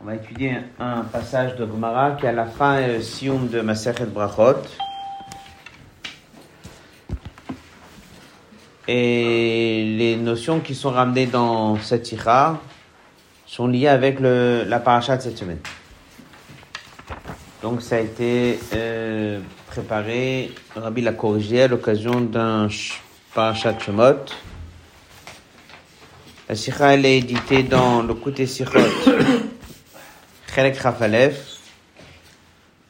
On va étudier un passage de Gemara qui est à la fin et le sium de Masechet Brachot. Et les notions qui sont ramenées dans cette ira sont liées avec le, la paracha de cette semaine. Donc ça a été euh, préparé, Rabbi l'a corrigé à l'occasion d'un parachat Shemot. La sikha elle est éditée dans le côté Sichot Chelek Rafalef.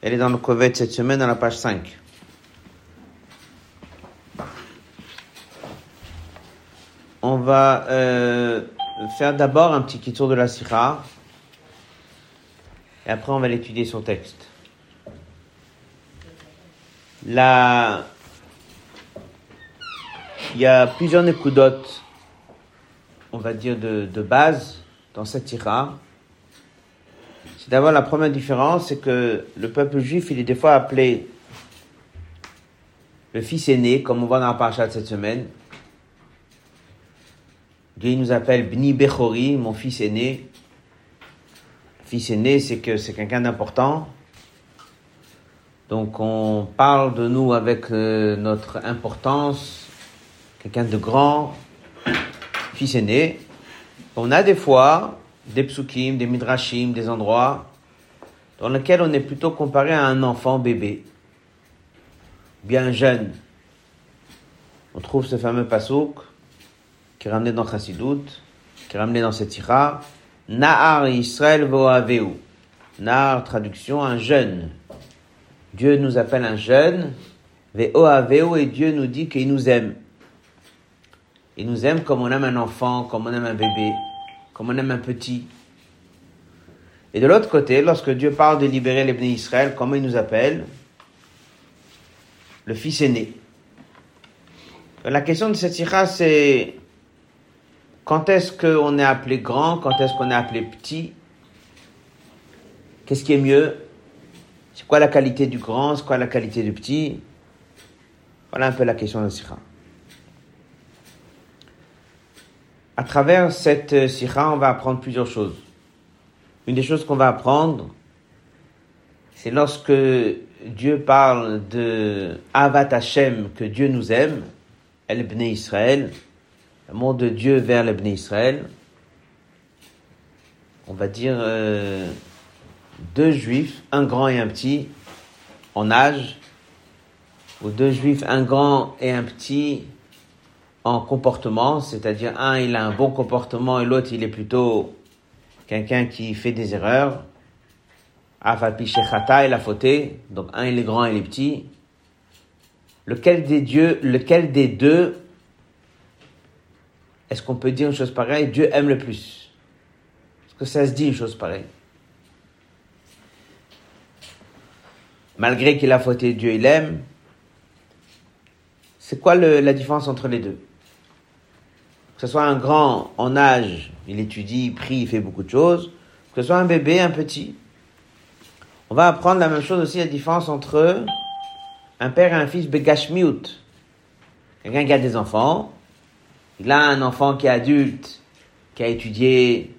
Elle est dans le Kovet cette semaine dans la page 5. On va euh, faire d'abord un petit tour de la sikha et après on va l'étudier son texte. La... Il y a plusieurs nekudotes, on va dire, de, base dans cette ira. C'est d'abord la première différence, c'est que le peuple juif, il est des fois appelé le fils aîné, comme on voit dans la paracha de cette semaine. Dieu nous appelle Bni Bechori, mon fils aîné. Fils aîné, c'est que c'est quelqu'un d'important. Donc on parle de nous avec euh, notre importance, quelqu'un de grand, fils aîné. On a des fois des psukim, des midrashim, des endroits dans lesquels on est plutôt comparé à un enfant bébé, bien jeune. On trouve ce fameux pasouk qui est ramené dans Chassidut, qui est ramené dans cette ira, Nahar Israël Voaveu. Nahar, traduction, un jeune. Dieu nous appelle un jeune, Ve'oaveu, et Dieu nous dit qu'il nous aime. Il nous aime comme on aime un enfant, comme on aime un bébé, comme on aime un petit. Et de l'autre côté, lorsque Dieu parle de libérer les bénis Israël, comment il nous appelle? Le fils aîné. La question de cette sira, c'est quand est-ce qu'on est appelé grand, quand est-ce qu'on est appelé petit? Qu'est-ce qui est mieux? C'est quoi la qualité du grand C'est quoi la qualité du petit? Voilà un peu la question de la sira. À travers cette sira, on va apprendre plusieurs choses. Une des choses qu'on va apprendre, c'est lorsque Dieu parle de Avat Hashem, que Dieu nous aime, El Bnei Israël, l'amour de Dieu vers le Bnei Israël, on va dire euh, deux juifs, un grand et un petit, en âge, ou deux juifs, un grand et un petit, en comportement, c'est-à-dire un il a un bon comportement et l'autre il est plutôt quelqu'un qui fait des erreurs. Afapishechata il a fauté, donc un il est grand et il est petit. Lequel des dieux, lequel des deux est-ce qu'on peut dire une chose pareille? Dieu aime le plus. Est-ce que ça se dit une chose pareille? Malgré qu'il a fauté, Dieu il aime. C'est quoi la différence entre les deux? Que ce soit un grand en âge, il étudie, il prie, il fait beaucoup de choses. Que ce soit un bébé, un petit. On va apprendre la même chose aussi, la différence entre un père et un fils begashmiut. Quelqu'un qui a des enfants, il a un enfant qui est adulte, qui a étudié,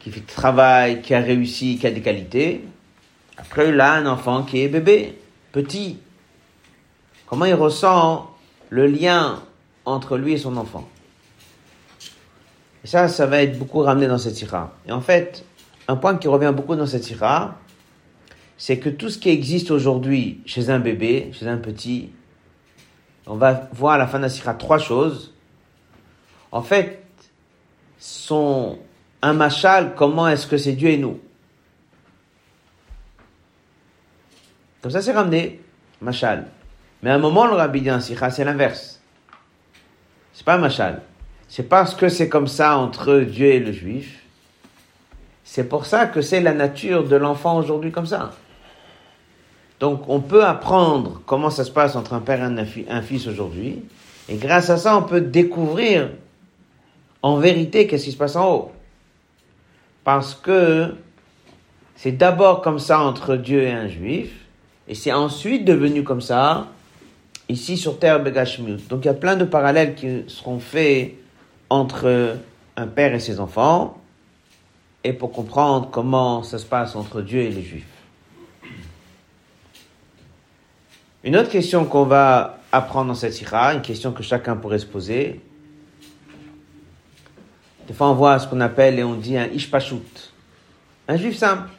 qui fait du travail, qui a réussi, qui a des qualités. Après, il a un enfant qui est bébé, petit. Comment il ressent le lien entre lui et son enfant? Et ça, ça va être beaucoup ramené dans cette sira. Et en fait, un point qui revient beaucoup dans cette sira, c'est que tout ce qui existe aujourd'hui chez un bébé, chez un petit, on va voir à la fin de la sira trois choses en fait, sont un machal, comment est-ce que c'est Dieu et nous? Comme ça, c'est ramené, machal. Mais à un moment, le rabbi dit en sikha, c'est l'inverse. C'est pas un machal. C'est parce que c'est comme ça entre Dieu et le juif. C'est pour ça que c'est la nature de l'enfant aujourd'hui comme ça. Donc, on peut apprendre comment ça se passe entre un père et un, fi- un fils aujourd'hui. Et grâce à ça, on peut découvrir en vérité qu'est-ce qui se passe en haut. Parce que c'est d'abord comme ça entre Dieu et un juif, et c'est ensuite devenu comme ça ici sur terre Begashmiut. Donc il y a plein de parallèles qui seront faits entre un père et ses enfants. et pour comprendre comment ça se passe entre Dieu et les Juifs. Une autre question qu'on va apprendre dans cette sira, une question que chacun pourrait se poser. Des fois, on voit ce qu'on appelle et on dit un ishpashut, un juif simple.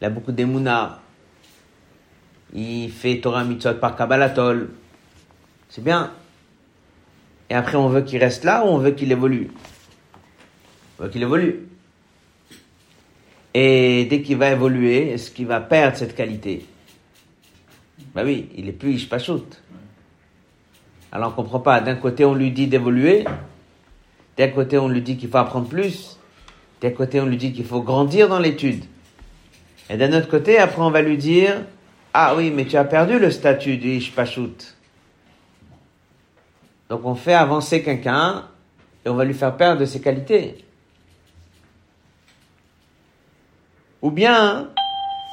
Il a beaucoup d'émouna. Il fait Torah mitzvot par Kabbalatol. C'est bien. Et après, on veut qu'il reste là ou on veut qu'il évolue? On veut qu'il évolue. Et dès qu'il va évoluer, est-ce qu'il va perdre cette qualité? Ben oui, il est plus Ishpashut. Alors on comprend pas. D'un côté, on lui dit d'évoluer. D'un côté, on lui dit qu'il faut apprendre plus. D'un côté, on lui dit qu'il faut grandir dans l'étude. Et d'un autre côté, après, on va lui dire, ah oui, mais tu as perdu le statut du Ishpashut. Donc on fait avancer quelqu'un et on va lui faire perdre ses qualités. Ou bien,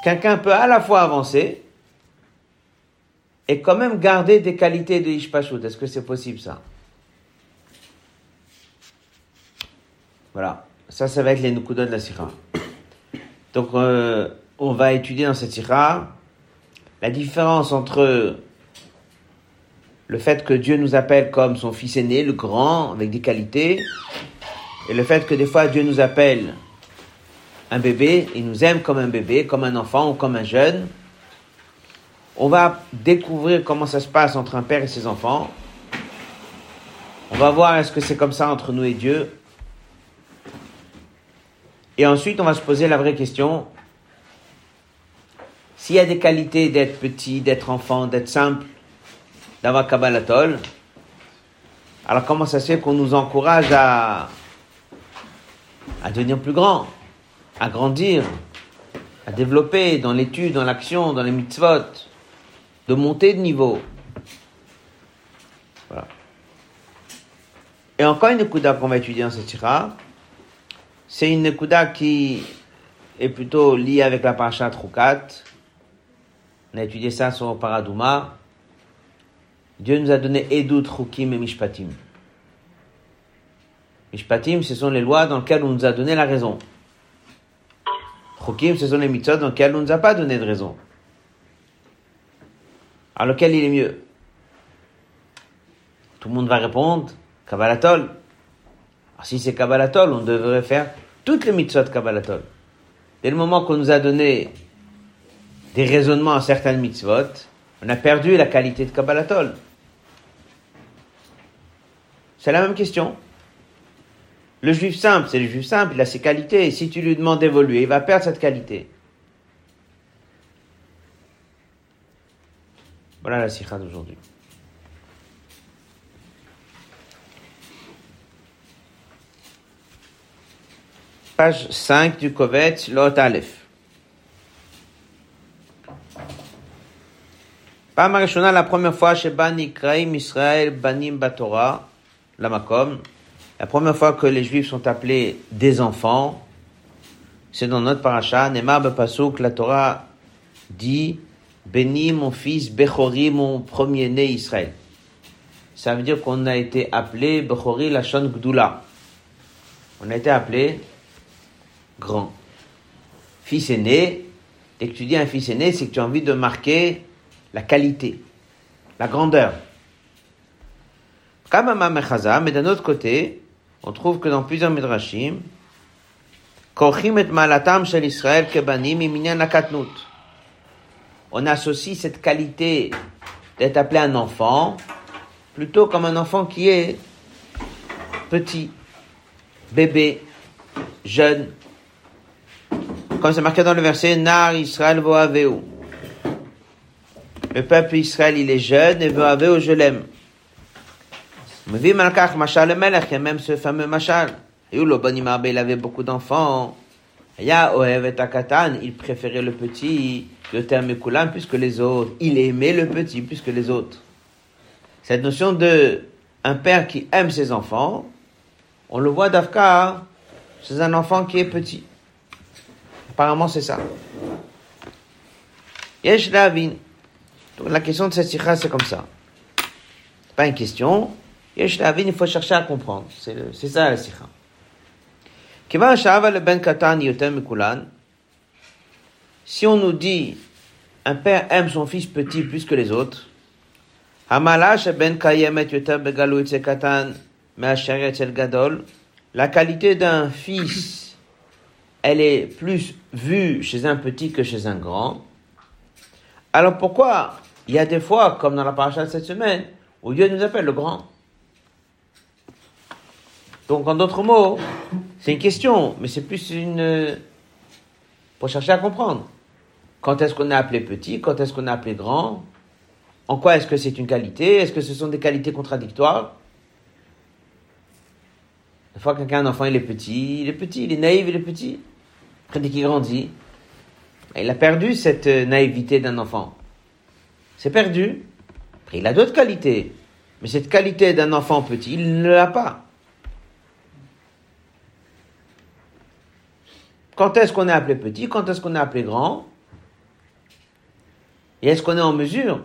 quelqu'un peut à la fois avancer et quand même garder des qualités de Ishpashut. Est-ce que c'est possible ça? Voilà. Ça, ça va être les Nukudot de la Sira. Donc, euh, on va étudier dans cette Sira la différence entre le fait que Dieu nous appelle comme son fils aîné, le grand, avec des qualités, et le fait que des fois Dieu nous appelle un bébé, il nous aime comme un bébé, comme un enfant ou comme un jeune. On va découvrir comment ça se passe entre un père et ses enfants. On va voir est-ce que c'est comme ça entre nous et Dieu. Et ensuite, on va se poser la vraie question. S'il y a des qualités d'être petit, d'être enfant, d'être simple, d'avoir Kabbalatol, alors comment ça se fait qu'on nous encourage à, devenir plus grand à grandir, à développer dans l'étude, dans l'action, dans les mitzvot, de monter de niveau? Voilà. Et encore une kuda qu'on va étudier dans cette sira, c'est une kuda qui est plutôt liée avec la parasha Trukat. On a étudié ça sur Paradouma. Dieu nous a donné Edut, Rukim et Mishpatim. Mishpatim, ce sont les lois dans lesquelles on nous a donné la raison. Chokim, ce sont les mitzvot dans lesquels on ne nous a pas donné de raison. Alors lequel il est mieux? Tout le monde va répondre Kabbalatol. Alors si c'est Kabbalatol, on devrait faire toutes les mitzvot Kabbalatol. Dès le moment qu'on nous a donné des raisonnements à certaines mitzvot, on a perdu la qualité de Kabbalatol. C'est la même question. Le juif simple, c'est le juif simple, il a ses qualités, et si tu lui demandes d'évoluer, il va perdre cette qualité. Voilà la sikha d'aujourd'hui. Page 5 du Kovet, Lot Aleph. Pamar la première fois chez Kraim Israël Banim Batora, la la première fois que les Juifs sont appelés des enfants, c'est dans notre paracha, Nemar Pasuk, la Torah dit, béni mon fils Bechori, mon premier-né Israël. Ça veut dire qu'on a été appelé Bechori Lachon Gdula. On a été appelé grand. Fils aîné, dès que tu dis un fils aîné, c'est que tu as envie de marquer la qualité, la grandeur. Mais d'un autre côté, on trouve que dans plusieurs midrashim, on associe cette qualité d'être appelé un enfant plutôt comme un enfant qui est petit, bébé, jeune. Comme c'est marqué dans le verset, Nar Israël voaveu. Le peuple Israël, il est jeune et voaveu, je l'aime. Il y a même ce fameux Machal. Le il avait beaucoup d'enfants. Il préférait le petit, le terme plus que les autres. Il aimait le petit plus que les autres. Cette notion de un père qui aime ses enfants, on le voit d'Afka, c'est un enfant qui est petit. Apparemment, c'est ça. La question de cette sikha, c'est comme ça. C'est pas une question, il faut chercher à comprendre. C'est ça la sikha. Si on nous dit, un père aime son fils petit plus que les autres, la qualité d'un fils, elle est plus vue chez un petit que chez un grand. Alors pourquoi il y a des fois, comme dans la paracha de cette semaine, où Dieu nous appelle le grand Donc en d'autres mots, c'est une question, mais c'est plus une... pour chercher à comprendre. Quand est-ce qu'on est appelé petit Quand est-ce qu'on est appelé grand? En quoi est-ce que c'est une qualité? Est-ce que ce sont des qualités contradictoires? Une fois quelqu'un, un enfant, il est petit, il est petit, il est naïf, il est petit. Après, dès qu'il grandit, il a perdu cette naïveté d'un enfant. C'est perdu. Après, il a d'autres qualités. Mais cette qualité d'un enfant petit, il ne l'a pas. Quand est-ce qu'on est appelé petit Quand est-ce qu'on est appelé grand? Et est-ce qu'on est en mesure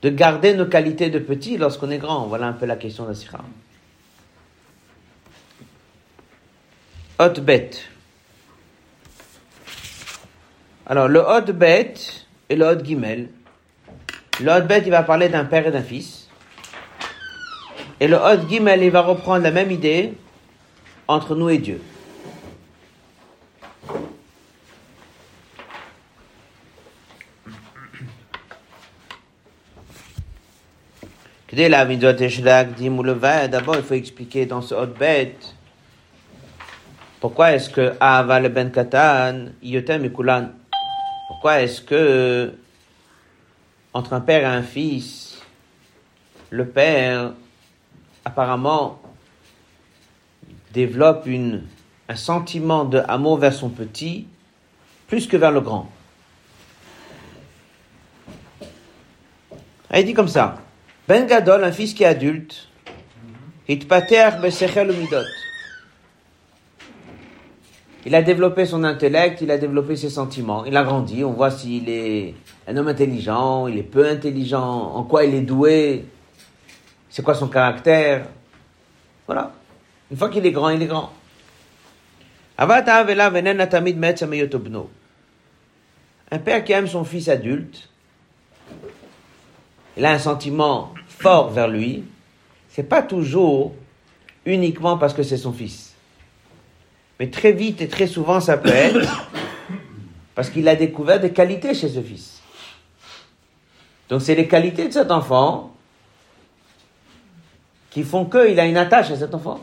de garder nos qualités de petit lorsqu'on est grand? Voilà un peu la question de Sira. Hot bête. Alors, le hot bête et le hot gimel. Le hot bête, il va parler d'un père et d'un fils. Et le hot gimel, il va reprendre la même idée entre nous et Dieu. D'abord, il faut expliquer dans ce hot bête pourquoi est-ce que Ava le ben katan yotem ikulan Pourquoi est-ce que entre un père et un fils, le père apparemment développe une, un sentiment de amour vers son petit plus que vers le grand. Il dit comme ça. Ben Gadol, un fils qui est adulte, il a développé son intellect, il a développé ses sentiments, il a grandi, on voit s'il est un homme intelligent, il est peu intelligent, en quoi il est doué, c'est quoi son caractère. Voilà. Une fois qu'il est grand, il est grand. Un père qui aime son fils adulte, il a un sentiment fort vers lui, c'est pas toujours uniquement parce que c'est son fils. Mais très vite et très souvent, ça peut être parce qu'il a découvert des qualités chez ce fils. Donc c'est les qualités de cet enfant qui font qu'il a une attache à cet enfant.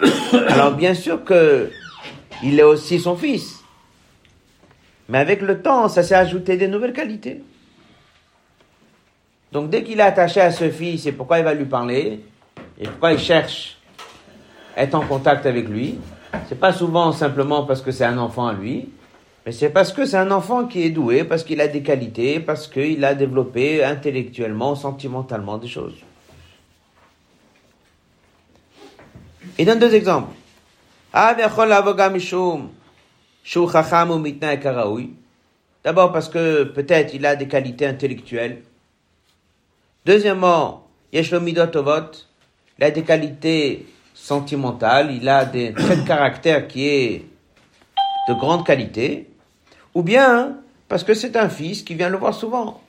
Alors bien sûr que il est aussi son fils. Mais avec le temps, ça s'est ajouté des nouvelles qualités. Donc dès qu'il est attaché à ce fils, c'est pourquoi il va lui parler et pourquoi il cherche à être en contact avec lui. C'est pas souvent simplement parce que c'est un enfant à lui, mais c'est parce que c'est un enfant qui est doué, parce qu'il a des qualités, parce qu'il a développé intellectuellement, sentimentalement des choses. Il donne deux exemples. D'abord parce que peut-être il a des qualités intellectuelles Deuxièmement, Yeshlomidot il a des qualités sentimentales, il a des traits de caractère qui est de grande qualité, ou bien parce que c'est un fils qui vient le voir souvent.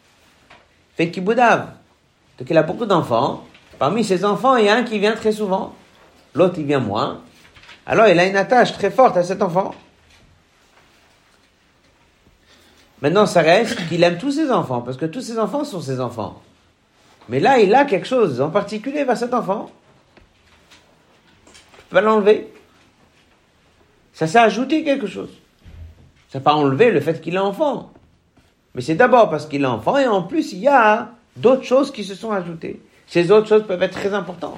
Fait qu'il. Donc il a beaucoup d'enfants. Parmi ses enfants, il y a un qui vient très souvent. L'autre, il vient moins. Alors il a une attache très forte à cet enfant. Maintenant, ça reste qu'il aime tous ses enfants, parce que tous ses enfants sont ses enfants. Mais là, il a quelque chose en particulier vers cet enfant. Tu peux l'enlever. Ça s'est ajouté quelque chose. Ça n'a pas enlevé le fait qu'il est enfant. Mais c'est d'abord parce qu'il est enfant et en plus, il y a d'autres choses qui se sont ajoutées. Ces autres choses peuvent être très importantes.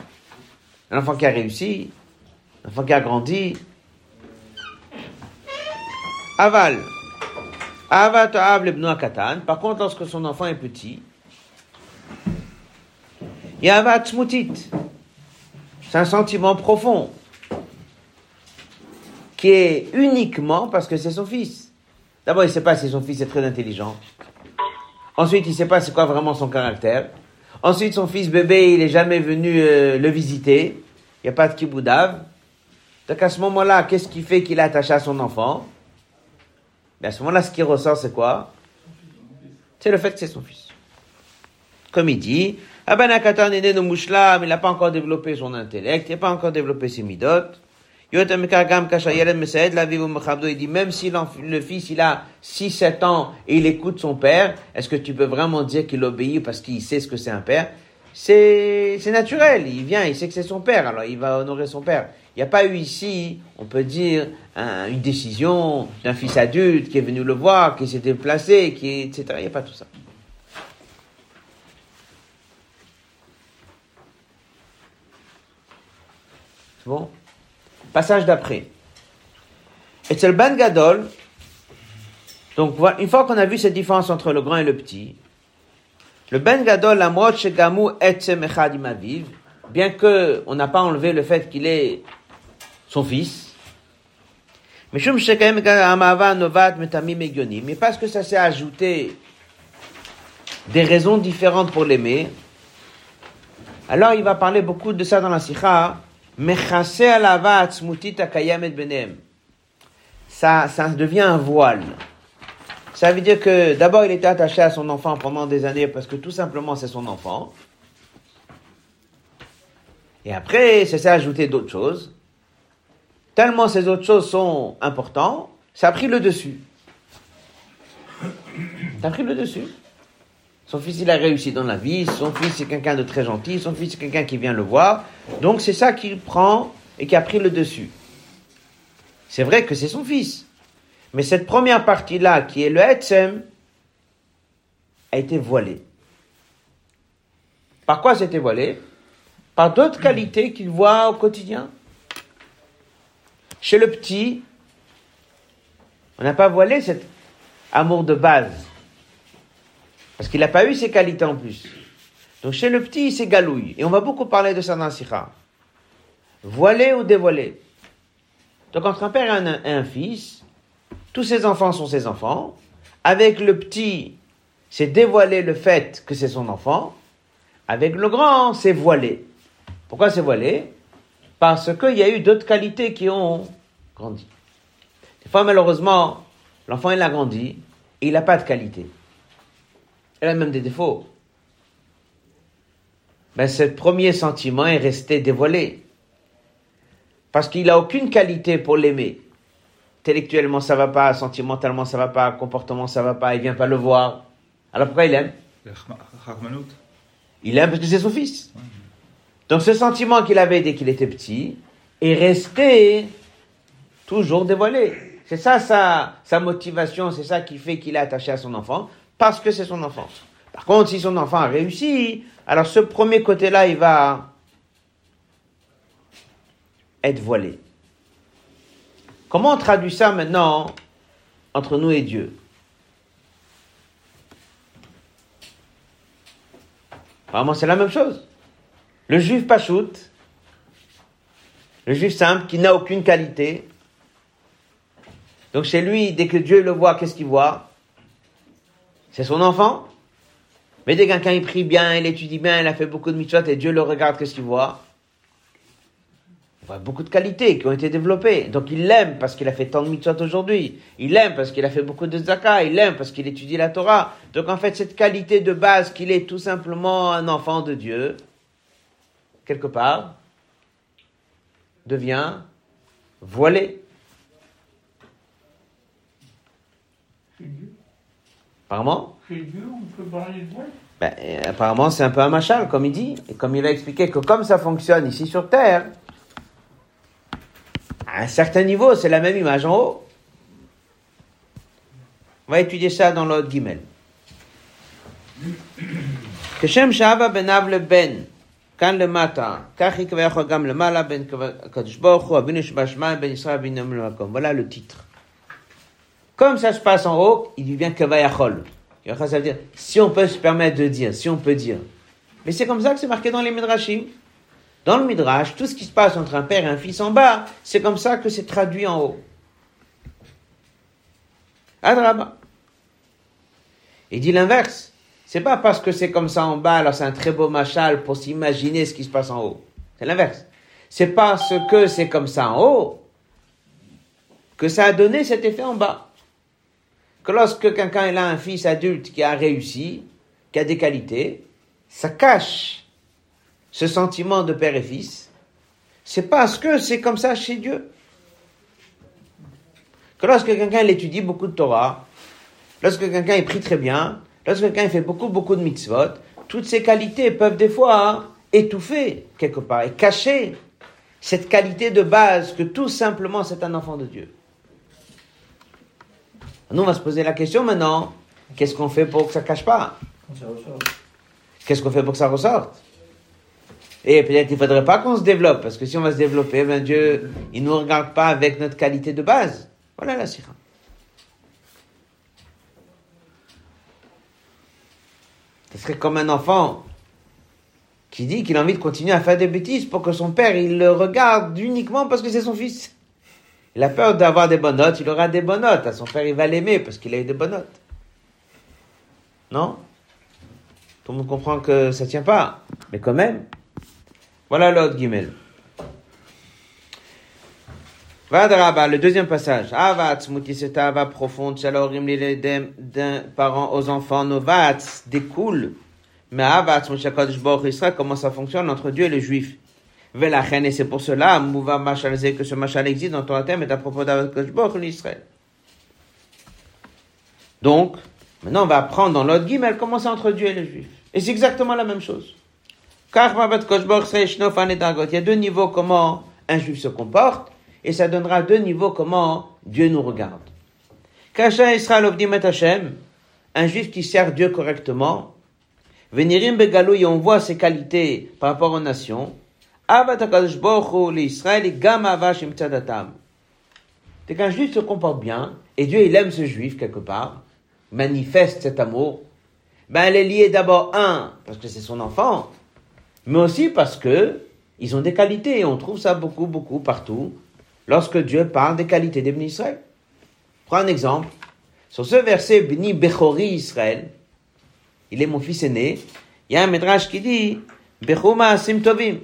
Un enfant qui a réussi, un enfant qui a grandi. Aval. Aval Par contre, lorsque son enfant est petit, il y a un C'est un sentiment profond qui est uniquement parce que c'est son fils. D'abord, il ne sait pas si son fils est très intelligent. Ensuite, il ne sait pas c'est quoi vraiment son caractère. Ensuite, son fils bébé, il n'est jamais venu euh, le visiter. il n'y a pas de kiboudav. Donc à ce moment-là, qu'est-ce qui fait qu'il est attaché à son enfant? Mais À ce moment-là, ce qui ressort, c'est quoi? C'est le fait que c'est son fils. Comme il dit, Abanakatan est né de Mouchlam, il n'a pas encore développé son intellect, il n'a pas encore développé ses midotes. Il dit, même si le fils, il a 6-7 ans et il écoute son père, est-ce que tu peux vraiment dire qu'il obéit parce qu'il sait ce que c'est un père? C'est, naturel. Il vient, il sait que c'est son père, alors il va honorer son père. Il n'y a pas eu ici, on peut dire, une décision d'un fils adulte qui est venu le voir, qui s'est déplacé, qui, etc. Il n'y a pas tout ça. C'est bon? Passage d'après. Et c'est le Ben Gadol. Donc, une fois qu'on a vu cette différence entre le grand et le petit, le Ben Gadol, la chez Gamu etzem bien que on n'a pas enlevé le fait qu'il est son fils, mais parce que ça s'est ajouté des raisons différentes pour l'aimer, alors il va parler beaucoup de ça dans la sikha, ça, ça devient un voile. Ça veut dire que d'abord il était attaché à son enfant pendant des années parce que tout simplement c'est son enfant. Et après, ça s'est ajouté d'autres choses. Tellement ces autres choses sont importantes, ça a pris le dessus. Ça a pris le dessus. Son fils, il a réussi dans la vie. Son fils, c'est quelqu'un de très gentil. Son fils, c'est quelqu'un qui vient le voir. Donc, c'est ça qu'il prend et qui a pris le dessus. C'est vrai que c'est son fils. Mais cette première partie-là, qui est le Etzem, a été voilée. Par quoi c'était voilé? Par d'autres qualités qu'il voit au quotidien. Chez le petit, on n'a pas voilé cet amour de base. Parce qu'il n'a pas eu ces qualités en plus. Donc chez le petit, c'est galouille. Et on va beaucoup parler de ça dans Sikha. Voilé ou dévoilé. Donc entre un père et un fils, tous ses enfants sont ses enfants. Avec le petit, c'est dévoiler le fait que c'est son enfant. Avec le grand, c'est voilé. Pourquoi c'est voilé? Parce qu'il y a eu d'autres qualités qui ont grandi. Des fois, malheureusement, l'enfant, il a grandi et il n'a pas de qualité. Il a même des défauts. Mais ce premier sentiment est resté dévoilé. Parce qu'il n'a aucune qualité pour l'aimer intellectuellement ça va pas, sentimentalement ça va pas, comportement ça va pas, il vient pas le voir. Alors pourquoi il aime? Il aime parce que c'est son fils. Donc ce sentiment qu'il avait dès qu'il était petit est resté toujours dévoilé. C'est ça sa, sa motivation, c'est ça qui fait qu'il est attaché à son enfant, parce que c'est son enfant. Par contre, si son enfant a réussi, alors ce premier côté-là, il va être voilé. Comment on traduit ça maintenant entre nous et Dieu? Apparemment, c'est la même chose. Le juif pachout, le juif simple qui n'a aucune qualité. Donc chez lui, dès que Dieu le voit, qu'est-ce qu'il voit? C'est son enfant. Mais dès que quelqu'un il prie bien, il étudie bien, il a fait beaucoup de mitzvot et Dieu le regarde, qu'est-ce qu'il voit? Beaucoup de qualités qui ont été développées. Donc il l'aime parce qu'il a fait tant de mitzvot aujourd'hui. Il l'aime parce qu'il a fait beaucoup de zakat. Il l'aime parce qu'il étudie la Torah. Donc en fait, cette qualité de base qu'il est tout simplement un enfant de Dieu, quelque part, devient voilé. Apparemment ben, apparemment, c'est un peu un machal, comme il dit, et comme il va expliquer que comme ça fonctionne ici sur Terre, à un certain niveau, c'est la même image en haut. On va étudier ça dans l'autre guimel. כשם שאבא ben לבן, כאן למטה, כך יקבע גם למעלה בין הקדוש ברוך הוא, אבינו שבשמיים, בין ישראל ובין למקום. Voilà le titre. comme ça se passe en haut, il devient Kavayachol. Ça veut dire, si on peut se permettre de dire, si on peut dire. Mais c'est comme ça que c'est marqué dans les Midrashim. Dans le Midrash, tout ce qui se passe entre un père et un fils en bas, c'est comme ça que c'est traduit en haut. Adraba. Il dit l'inverse. C'est pas parce que c'est comme ça en bas, alors c'est un très beau machal pour s'imaginer ce qui se passe en haut. C'est l'inverse. c'est parce que c'est comme ça en haut que ça a donné cet effet en bas. Que lorsque quelqu'un a un fils adulte qui a réussi, qui a des qualités, ça cache ce sentiment de père et fils. C'est parce que c'est comme ça chez Dieu. Que lorsque quelqu'un étudie beaucoup de Torah, lorsque quelqu'un pris très bien, lorsque quelqu'un fait beaucoup, beaucoup de mitzvot, toutes ces qualités peuvent des fois étouffer quelque part et cacher cette qualité de base que tout simplement c'est un enfant de Dieu. Nous, on va se poser la question maintenant, qu'est-ce qu'on fait pour que ça cache pas Qu'est-ce qu'on fait pour que ça ressorte Et peut-être il faudrait pas qu'on se développe, parce que si on va se développer, ben Dieu, il nous regarde pas avec notre qualité de base. Voilà la sira. Ce serait comme un enfant qui dit qu'il a envie de continuer à faire des bêtises pour que son père, il le regarde uniquement parce que c'est son fils. Il a peur d'avoir des bonnes notes, il aura des bonnes notes. À son père, il va l'aimer parce qu'il a eu des bonnes notes. Non? Tout le monde comprend que ça tient pas. Mais quand même. Voilà l'autre guimel. Vadraba, le deuxième passage. Avat, mutiseta, ava profonde, shalorim d'un parent aux enfants, novats, découle mais Avatz, Israël, comment ça fonctionne entre Dieu et les Juifs? Velachen, et c'est pour cela, Mouva Machal, que ce Machal existe dans ton thème est à propos d'Avatz Israël. Donc, maintenant on va apprendre dans l'autre comment c'est entre Dieu et les Juifs. Et c'est exactement la même chose. Il y a deux niveaux comment un juif se comporte, et ça donnera deux niveaux comment Dieu nous regarde. Kasha Israël un juif qui sert Dieu correctement, Venirim Begalou, on voit ses qualités par rapport aux nations. Dès qu'un juif se comporte bien, et Dieu il aime ce juif quelque part, manifeste cet amour, ben elle est liée d'abord, un, parce que c'est son enfant, mais aussi parce que ils ont des qualités, et on trouve ça beaucoup, beaucoup partout, lorsque Dieu parle des qualités des Israël. Prends un exemple. Sur ce verset, Bni Bechori Israël, il est mon fils aîné. Il y a un métrage qui dit, Bechuma Simtovim.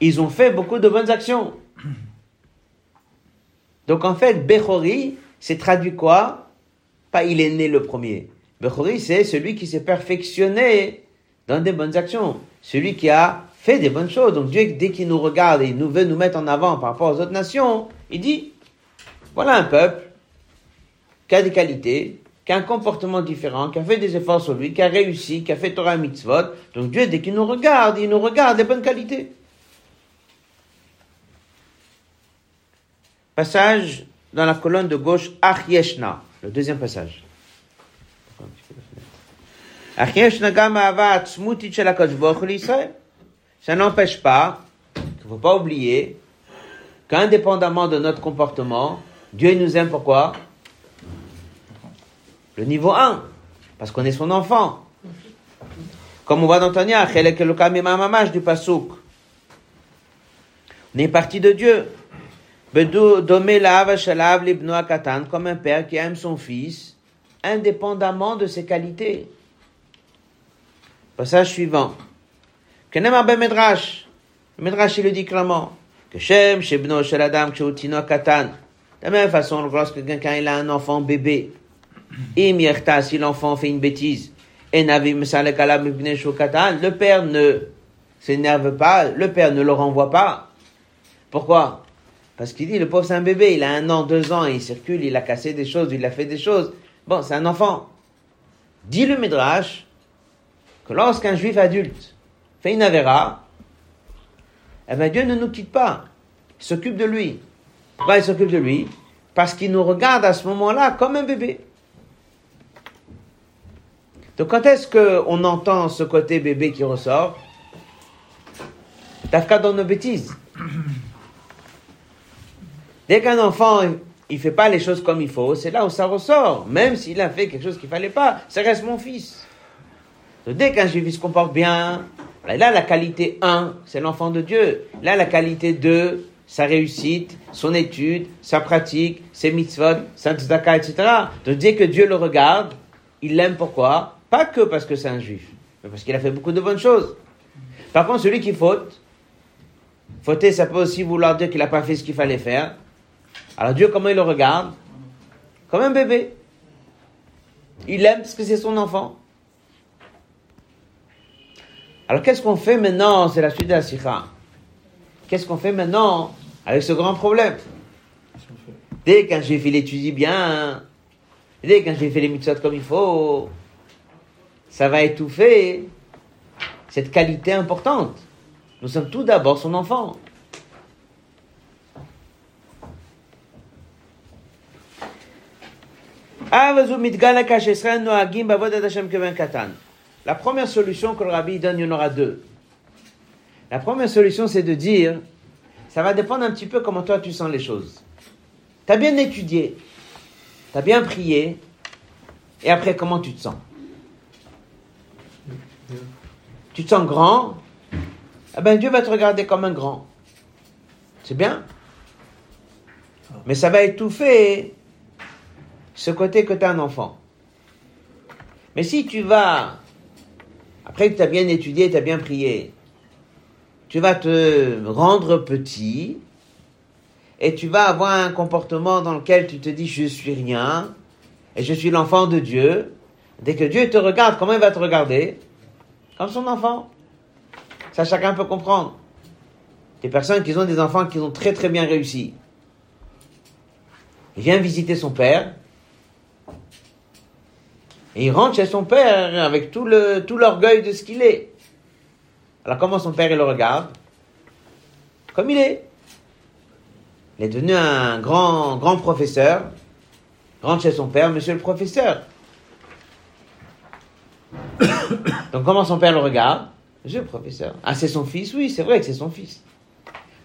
Ils ont fait beaucoup de bonnes actions. Donc en fait, Bechori, c'est traduit quoi? Pas il est né le premier. Bechori, c'est celui qui s'est perfectionné dans des bonnes actions. Celui qui a fait des bonnes choses. Donc Dieu, dès qu'il nous regarde et il nous veut nous mettre en avant par rapport aux autres nations, il dit, voilà un peuple qui a des qualités, qui a un comportement différent, qui a fait des efforts sur lui, qui a réussi, qui a fait Torah mitzvot. Donc Dieu, dès qu'il nous regarde, il nous regarde des bonnes qualités. Passage dans la colonne de gauche, Achieshna, le deuxième passage. Ça n'empêche pas, il ne faut pas oublier, qu'indépendamment de notre comportement, Dieu nous aime pourquoi le niveau 1, parce qu'on est son enfant. Comme on voit dans Tanya, du Pasouk. On est parti de Dieu. Comme un père qui aime son fils, indépendamment de ses qualités. Passage suivant. Le Medrash, il le dit clairement. De la même façon, lorsque quelqu'un a un enfant bébé, si l'enfant fait une bêtise, le père ne s'énerve pas, le père ne le renvoie pas. Pourquoi? Parce qu'il dit, le pauvre c'est un bébé, il a un an, deux ans, il circule, il a cassé des choses, il a fait des choses. Bon, c'est un enfant. Dit le Midrash que lorsqu'un juif adulte fait une avéra, eh bien Dieu ne nous quitte pas. Il s'occupe de lui. Pourquoi il s'occupe de lui? Parce qu'il nous regarde à ce moment-là comme un bébé. Donc quand est-ce qu'on entend ce côté bébé qui ressort? Tafka dans nos bêtises. Dès qu'un enfant il fait pas les choses comme il faut, c'est là où ça ressort. Même s'il a fait quelque chose qu'il fallait pas, ça reste mon fils. Dès qu'un juif se comporte bien, là la qualité 1, c'est l'enfant de Dieu. Là la qualité 2, sa réussite, son étude, sa pratique, ses mitzvot, sa tzedaka, etc. Donc dès que Dieu le regarde, il l'aime pourquoi? Pas que parce que c'est un juif, mais parce qu'il a fait beaucoup de bonnes choses. Par contre, celui qui faute, Fauter, ça peut aussi vouloir dire qu'il n'a pas fait ce qu'il fallait faire. Alors Dieu, comment il le regarde? Comme un bébé. Il aime parce que c'est son enfant. Alors qu'est-ce qu'on fait maintenant? C'est la suite de la sikha. Qu'est-ce qu'on fait maintenant avec ce grand problème? Dès quand j'ai fait l'étudie bien, dès quand j'ai fait les mitzvot comme il faut, ça va étouffer cette qualité importante. Nous sommes tout d'abord son enfant. La première solution que le rabbi donne, il y en aura deux. La première solution, c'est de dire, ça va dépendre un petit peu comment toi tu sens les choses. Tu as bien étudié, tu as bien prié, et après, comment tu te sens? Tu te sens grand? Eh bien, Dieu va te regarder comme un grand. C'est bien. Mais ça va étouffer ce côté que tu as un enfant. Mais si tu vas, après que tu as bien étudié, tu as bien prié, tu vas te rendre petit et tu vas avoir un comportement dans lequel tu te dis je suis rien et je suis l'enfant de Dieu. Dès que Dieu te regarde, comment il va te regarder? Comme son enfant. Ça, chacun peut comprendre. Des personnes qui ont des enfants qui ont très très bien réussi. Il vient visiter son père. Et il rentre chez son père avec tout l'orgueil de ce qu'il est. Alors comment son père il le regarde? Comme il est. Il est devenu un grand grand professeur. rentre chez son père, monsieur le professeur. Donc comment son père le regarde? Monsieur le professeur. Ah c'est son fils Oui, c'est vrai que c'est son fils.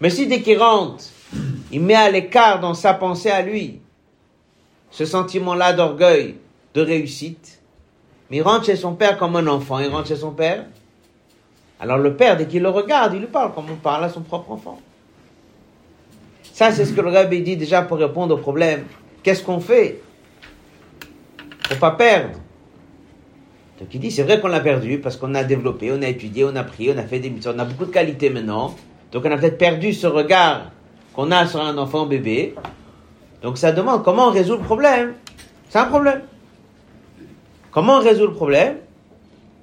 Mais si dès qu'il rentre, il met à l'écart dans sa pensée à lui ce sentiment-là d'orgueil, de réussite, mais il rentre chez son père comme un enfant, il rentre chez son père alors le père, dès qu'il le regarde, il lui parle comme on parle à son propre enfant. Ça, c'est ce que le rabbi dit déjà pour répondre au problème. Qu'est-ce qu'on fait Pour pas perdre? Donc il dit, c'est vrai qu'on l'a perdu parce qu'on a développé, on a étudié, on a pris, on a fait des missions, on a beaucoup de qualités maintenant. Donc on a peut-être perdu ce regard qu'on a sur un enfant bébé. Donc ça demande comment on résout le problème. C'est un problème. Comment on résout le problème?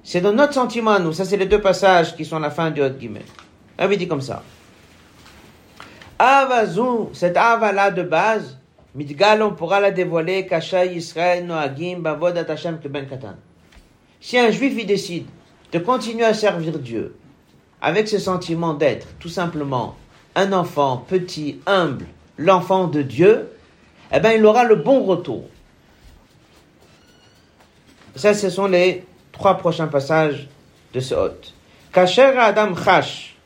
C'est dans notre sentiment nous. Ça, c'est les deux passages qui sont à la fin du Hot Guillemets. Il dit comme ça. Avazou, cette ava-là de base, Midgal, on pourra la dévoiler, Kasha Yisrael, Noagim, Bavodat Hashem, Ben Katan. Si un juif, il décide de continuer à servir Dieu, avec ce sentiment d'être, tout simplement, un enfant petit, humble, l'enfant de Dieu, eh bien, il aura le bon retour. Ça, ce sont les trois prochains passages de ce hôte. Kacher Adam Chash,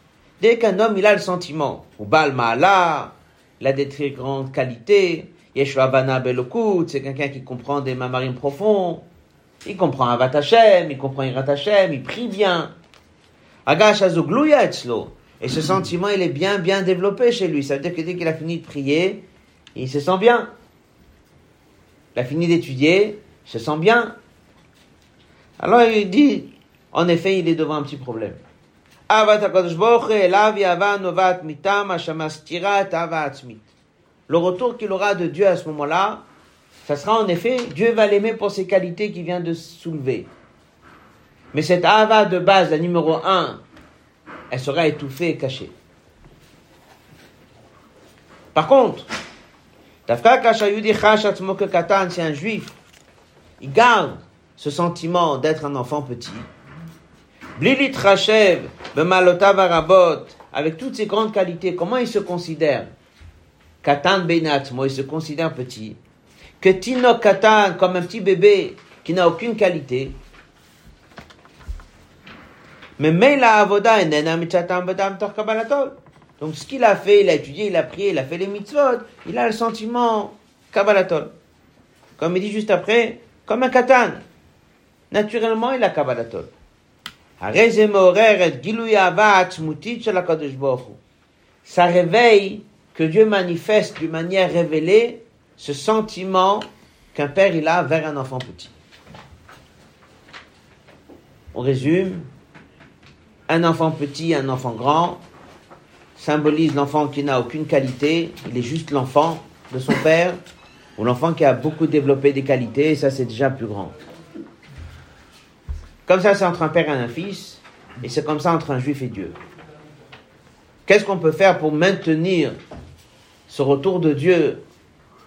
dès qu'un homme il a le sentiment, ou Bal Ma'ala, il a des très grandes qualités, Yeshua Bana Belokut, c'est quelqu'un qui comprend des mamarim profonds, il comprend Avat Hashem, il comprend Irat Hashem, il prie bien. Agash et ce sentiment il est bien bien développé chez lui, ça veut dire que dès qu'il a fini de prier, il se sent bien. Il a fini d'étudier, il se sent bien. Alors il dit, en effet, il est devant un petit problème. Le retour qu'il aura de Dieu à ce moment-là, ça sera en effet, Dieu va l'aimer pour ses qualités qu'il vient de soulever. Mais cette ava de base, la numéro un, elle sera étouffée et cachée. Par contre, si un juif, il garde ce sentiment d'être un enfant petit. Blilit Rachev, avec toutes ses grandes qualités, comment il se considère Katan Benat, moi il se considère petit. Que Tino Katan, comme un petit bébé qui n'a aucune qualité. Mais Meila Avoda Donc ce qu'il a fait, il a étudié, il a prié, il a fait les mitzvot, il a le sentiment Kabbalatol. Comme il dit juste après, comme un Katan naturellement il a Kabbalatol. Ça réveille que Dieu manifeste d'une manière révélée ce sentiment qu'un père il a vers un enfant petit. On résume, un enfant petit, un enfant grand, symbolise l'enfant qui n'a aucune qualité, il est juste l'enfant de son père, ou l'enfant qui a beaucoup développé des qualités, et ça c'est déjà plus grand. Comme ça c'est entre un père et un fils, et c'est comme ça entre un juif et Dieu. Qu'est-ce qu'on peut faire pour maintenir ce retour de Dieu,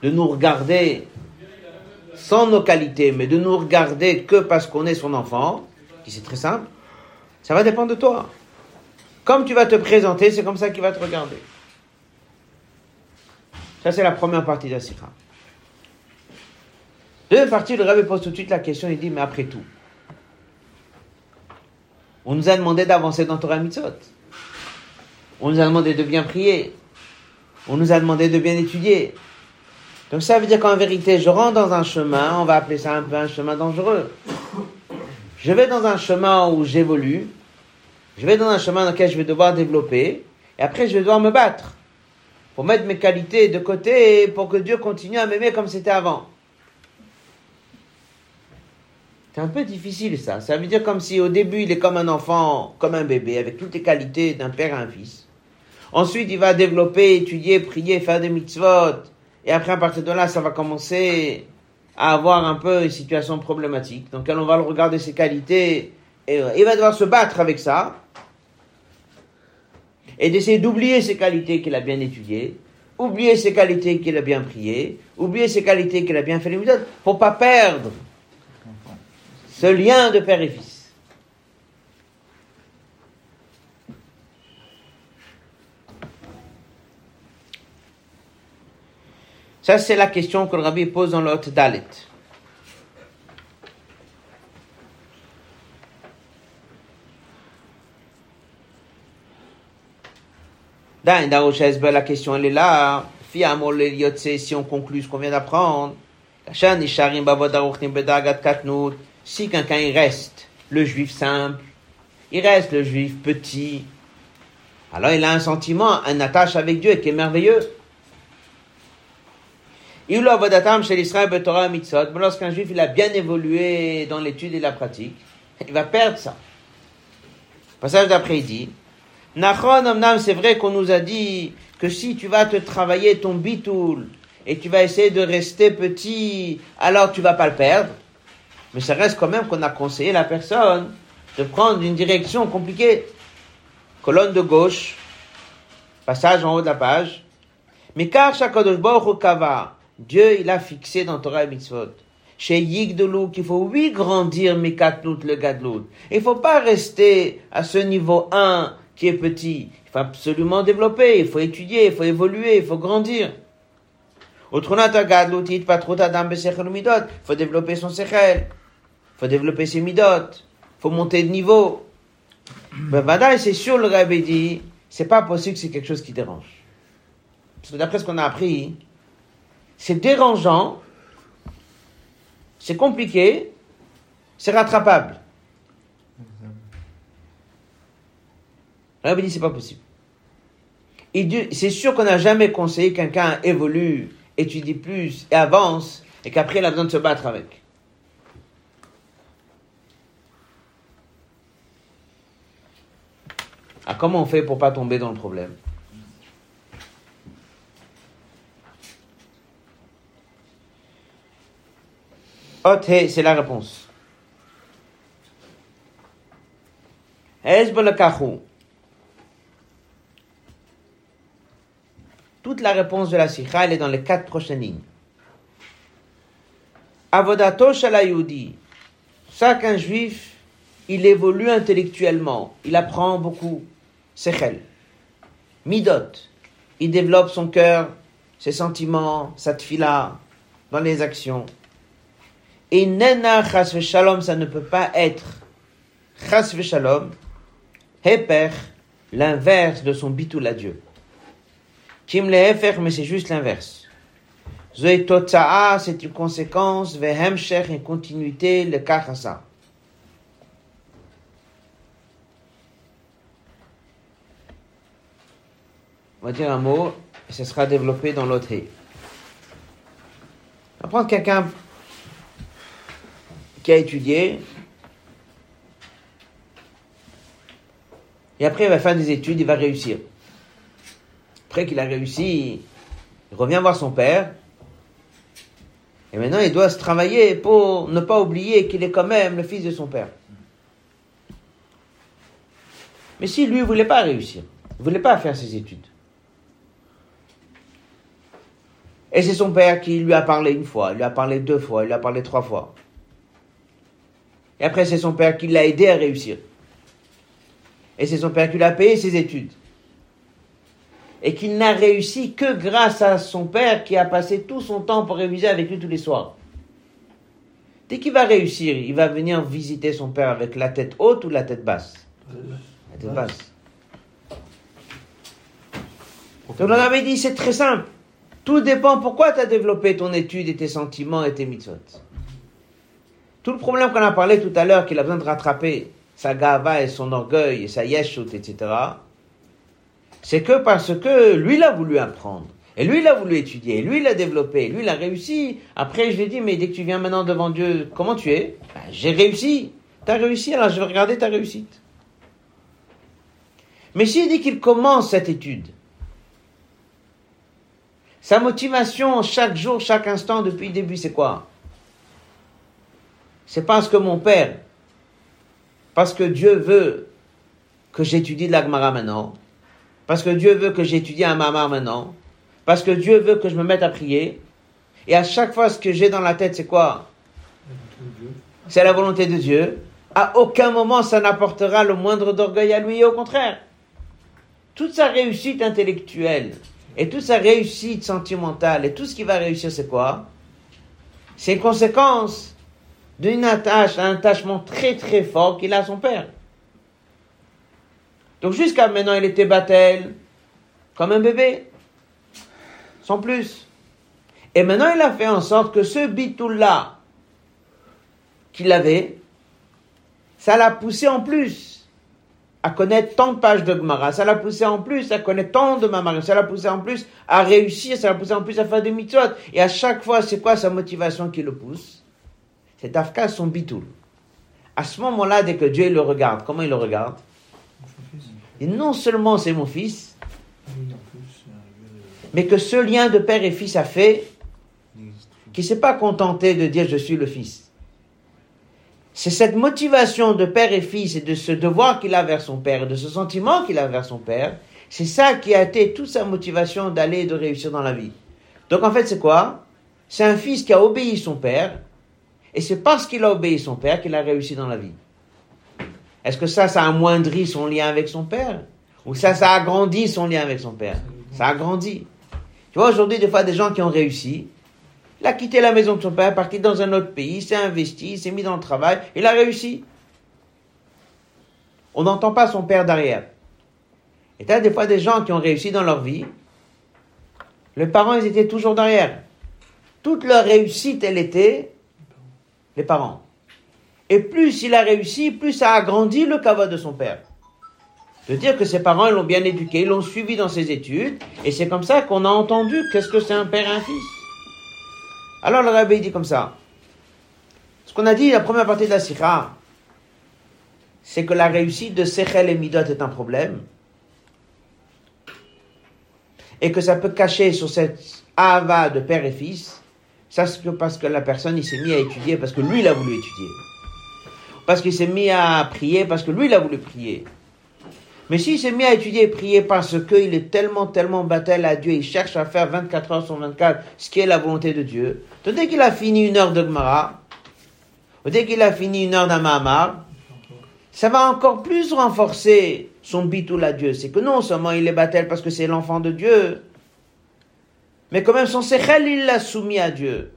de nous regarder sans nos qualités, mais de nous regarder que parce qu'on est son enfant, qui c'est très simple, ça va dépendre de toi. Comme tu vas te présenter, c'est comme ça qu'il va te regarder. Ça, c'est la première partie de la. Deuxième partie, le rabbi pose tout de suite la question, il dit, mais après tout, on nous a demandé d'avancer dans Torah Mitzvot. On nous a demandé de bien prier. On nous a demandé de bien étudier. Donc ça veut dire qu'en vérité, je rentre dans un chemin, on va appeler ça un peu un chemin dangereux. Je vais dans un chemin où j'évolue, je vais dans un chemin dans lequel je vais devoir développer, et après je vais devoir me battre pour mettre mes qualités de côté pour que Dieu continue à m'aimer comme c'était avant. C'est un peu difficile ça. Ça veut dire comme si au début il est comme un enfant, comme un bébé, avec toutes les qualités d'un père et un fils. Ensuite il va développer, étudier, prier, faire des mitzvot. Et après à partir de là ça va commencer à avoir un peu une situation problématique. Donc on va le regarder ses qualités et euh, il va devoir se battre avec ça et d'essayer d'oublier ses qualités qu'il a bien étudiées, oublier ses qualités qu'il a bien priées, oublier ses qualités qu'il a bien fait les méthodes, pour pas perdre ce lien de père et fils. Ça, c'est la question que le rabbi pose dans l'autre Dalet. la question est là. Si on conclut ce qu'on vient d'apprendre, si quelqu'un reste le juif simple, il reste le juif petit, alors il a un sentiment, un attache avec Dieu qui est merveilleux. Lorsqu'un juif il a bien évolué dans l'étude et la pratique, il va perdre ça. Passage d'après, il dit, c'est vrai qu'on nous a dit que si tu vas te travailler ton bitoul et tu vas essayer de rester petit, alors tu vas pas le perdre. Mais ça reste quand même qu'on a conseillé la personne de prendre une direction compliquée. Colonne de gauche, passage en haut de la page. Mais car Kava, Dieu il a fixé dans Torah et Mitzvot. Chez Yigdolou qu'il faut oui grandir Mikatlout le Gadlout. Il faut pas rester à ce niveau 1 qui est petit. Il faut absolument développer, il faut étudier, il faut évoluer, il faut grandir. Il faut développer son sechel, faut développer ses midot, il faut monter de niveau. Ben, c'est sûr, le rabbi dit, c'est pas possible que c'est quelque chose qui dérange. Parce que d'après ce qu'on a appris, c'est dérangeant, c'est compliqué, c'est rattrapable. Rabbi dit c'est pas possible. C'est sûr qu'on n'a jamais conseillé quelqu'un évolue, étudie plus et avance et qu'après il a besoin de se battre avec. Ah, comment on fait pour pas tomber dans le problème c'est la réponse. Toute la réponse de la sikha, elle est dans les quatre prochaines lignes. Avodato shalayudi. Chaque juif, il évolue intellectuellement, il apprend beaucoup. Sechel. Midot. Il développe son cœur, ses sentiments, sa tfila, dans les actions. Et nena chas shalom, ça ne peut pas être chas shalom, heper, l'inverse de son bitul à Dieu. Kim lehefer, mais c'est juste l'inverse. Totsa'a, c'est une conséquence, vehemcher, une continuité, le kachasa. On va dire un mot, et ce sera développé dans l'autre. On va prendre quelqu'un qui a étudié, et après il va faire des études, il va réussir. Après qu'il a réussi, il revient voir son père. Et maintenant, il doit se travailler pour ne pas oublier qu'il est quand même le fils de son père. Mais si lui ne voulait pas réussir, il ne voulait pas faire ses études. Et c'est son père qui lui a parlé une fois, il lui a parlé deux fois, il lui a parlé trois fois. Et après, c'est son père qui l'a aidé à réussir. Et c'est son père qui lui a payé ses études. Et qu'il n'a réussi que grâce à son père qui a passé tout son temps pour réviser avec lui tous les soirs. Dès qu'il va réussir, il va venir visiter son père avec la tête haute ou la tête basse? La tête basse. Donc on avait dit, c'est très simple. Tout dépend pourquoi tu as développé ton étude et tes sentiments et tes mitzvot. Tout le problème qu'on a parlé tout à l'heure, qu'il a besoin de rattraper sa gava et son orgueil et sa yeshut, etc., c'est que parce que lui, il a voulu apprendre. Et lui, il a voulu étudier. Et lui, il a développé. Et lui, il a réussi. Après, je lui ai dit, mais dès que tu viens maintenant devant Dieu, comment tu es? Ben, J'ai réussi. Tu as réussi, alors je vais regarder ta réussite. Mais s'il dit qu'il commence cette étude, sa motivation chaque jour, chaque instant, depuis le début, c'est quoi? C'est parce que mon père, parce que Dieu veut que j'étudie de l'Agmara maintenant, parce que Dieu veut que j'étudie un Mamar maintenant, parce que Dieu veut que je me mette à prier, et à chaque fois ce que j'ai dans la tête, c'est quoi? C'est la volonté de Dieu. À aucun moment ça n'apportera le moindre d'orgueil à lui, au contraire. Toute sa réussite intellectuelle, et toute sa réussite sentimentale, et tout ce qui va réussir, c'est quoi? C'est une conséquence d'une attache, un attachement très très fort qu'il a à son père. Donc jusqu'à maintenant, il était battel, comme un bébé, sans plus. Et maintenant, il a fait en sorte que ce bitou-là qu'il avait, ça l'a poussé en plus à connaître tant de pages de Gemara, ça l'a poussé en plus à connaître tant de Mamari, ça l'a poussé en plus à réussir, ça l'a poussé en plus à faire des mitzvot. Et à chaque fois, c'est quoi sa motivation qui le pousse? C'est Afka son bitoul. À ce moment-là, dès que Dieu le regarde, comment il le regarde? Et non seulement c'est mon fils, mais que ce lien de père et fils a fait qu'il ne s'est pas contenté de dire je suis le fils. C'est cette motivation de père et fils et de ce devoir qu'il a vers son père, de ce sentiment qu'il a vers son père, c'est ça qui a été toute sa motivation d'aller et de réussir dans la vie. Donc en fait c'est quoi? C'est un fils qui a obéi son père, et c'est parce qu'il a obéi son père qu'il a réussi dans la vie. Est-ce que ça, ça a amoindri son lien avec son père? Ou ça, ça a agrandi son lien avec son père? Ça a grandi. Tu vois, aujourd'hui, des fois, des gens qui ont réussi, il a quitté la maison de son père, parti dans un autre pays, s'est investi, s'est mis dans le travail, il a réussi. On n'entend pas son père derrière. Et tu as des fois des gens qui ont réussi dans leur vie, les parents, ils étaient toujours derrière. Toute leur réussite, elle était les parents. Et plus il a réussi, plus ça a grandi le kavod de son père. De dire que ses parents l'ont bien éduqué, l'ont suivi dans ses études, et c'est comme ça qu'on a entendu qu'est-ce que c'est un père et un fils. Alors le rabbi dit comme ça. Ce qu'on a dit la première partie de la sikha, c'est que la réussite de Sechel et Midot est un problème, et que ça peut cacher sur cette ava de père et fils, ça c'est parce que la personne s'est mis à étudier parce que lui il a voulu étudier parce qu'il s'est mis à prier, parce que lui, il a voulu prier. Mais s'il s'est mis à étudier et prier parce qu'il est tellement, tellement battel à Dieu, il cherche à faire 24 heures sur 24 ce qui est la volonté de Dieu, dès qu'il a fini une heure de Gemara, ou dès qu'il a fini une heure d'Amamar, ça va encore plus renforcer son bitoul à Dieu. C'est que non seulement il est battel parce que c'est l'enfant de Dieu, mais quand même son sechel, il l'a soumis à Dieu.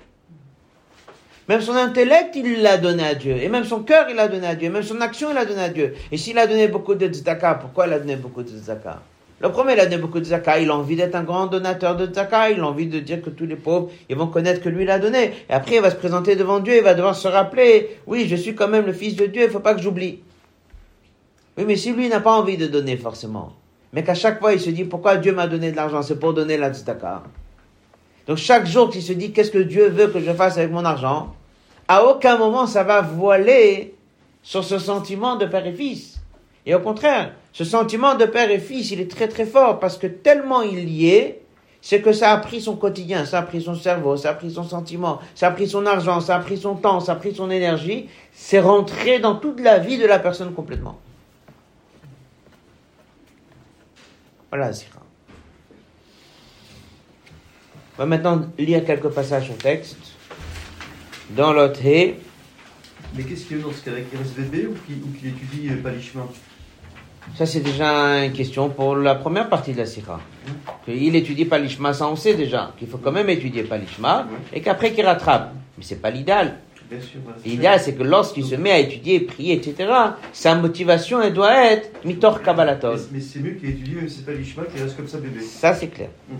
Même son intellect, il l'a donné à Dieu. Et même son cœur, il l'a donné à Dieu. Et même son action, il l'a donné à Dieu. Et s'il a donné beaucoup de tzedaka, pourquoi il a donné beaucoup de tzedaka Le premier, il a donné beaucoup de tzedaka. Il a envie d'être un grand donateur de tzedaka. Il a envie de dire que tous les pauvres, ils vont connaître que lui l'a donné. Et après, il va se présenter devant Dieu. Il va devoir se rappeler, oui, je suis quand même le fils de Dieu. Il faut pas que j'oublie. Oui, mais si lui n'a pas envie de donner forcément, mais qu'à chaque fois, il se dit, pourquoi Dieu m'a donné de l'argent? C'est pour donner la tzedaka. Donc chaque jour qu'il se dit, qu'est-ce que Dieu veut que je fasse avec mon argent? À aucun moment ça va voiler sur ce sentiment de père et fils. Et au contraire, Ce sentiment de père et fils, il est très très fort parce que tellement il y est, c'est que ça a pris son quotidien, ça a pris son cerveau, ça a pris son sentiment, ça a pris son argent, ça a pris son temps, ça a pris son énergie, c'est rentré dans toute la vie de la personne complètement. Voilà, Zira. On va maintenant lire quelques passages au texte. Dans l'autre Mais qu'est-ce qu'il y a dans ce cas Qu'il reste bébé ou qu'il étudie euh, pas les chemins ça, c'est déjà une question pour la première partie de la Sikha. Il étudie pas l'Ishma, ça on sait déjà, qu'il faut quand même étudier pas l'Ishma, et qu'après qu'il rattrape. Mais c'est pas l'idéal. L'idéal, c'est que lorsqu'il se met à étudier, prier, etc., sa motivation, elle doit être mitor kabbalatol. Mais, c'est mieux qu'il étudie, même si c'est pas l'Ishma, qu'il reste comme ça bébé. Ça, c'est clair. Mm.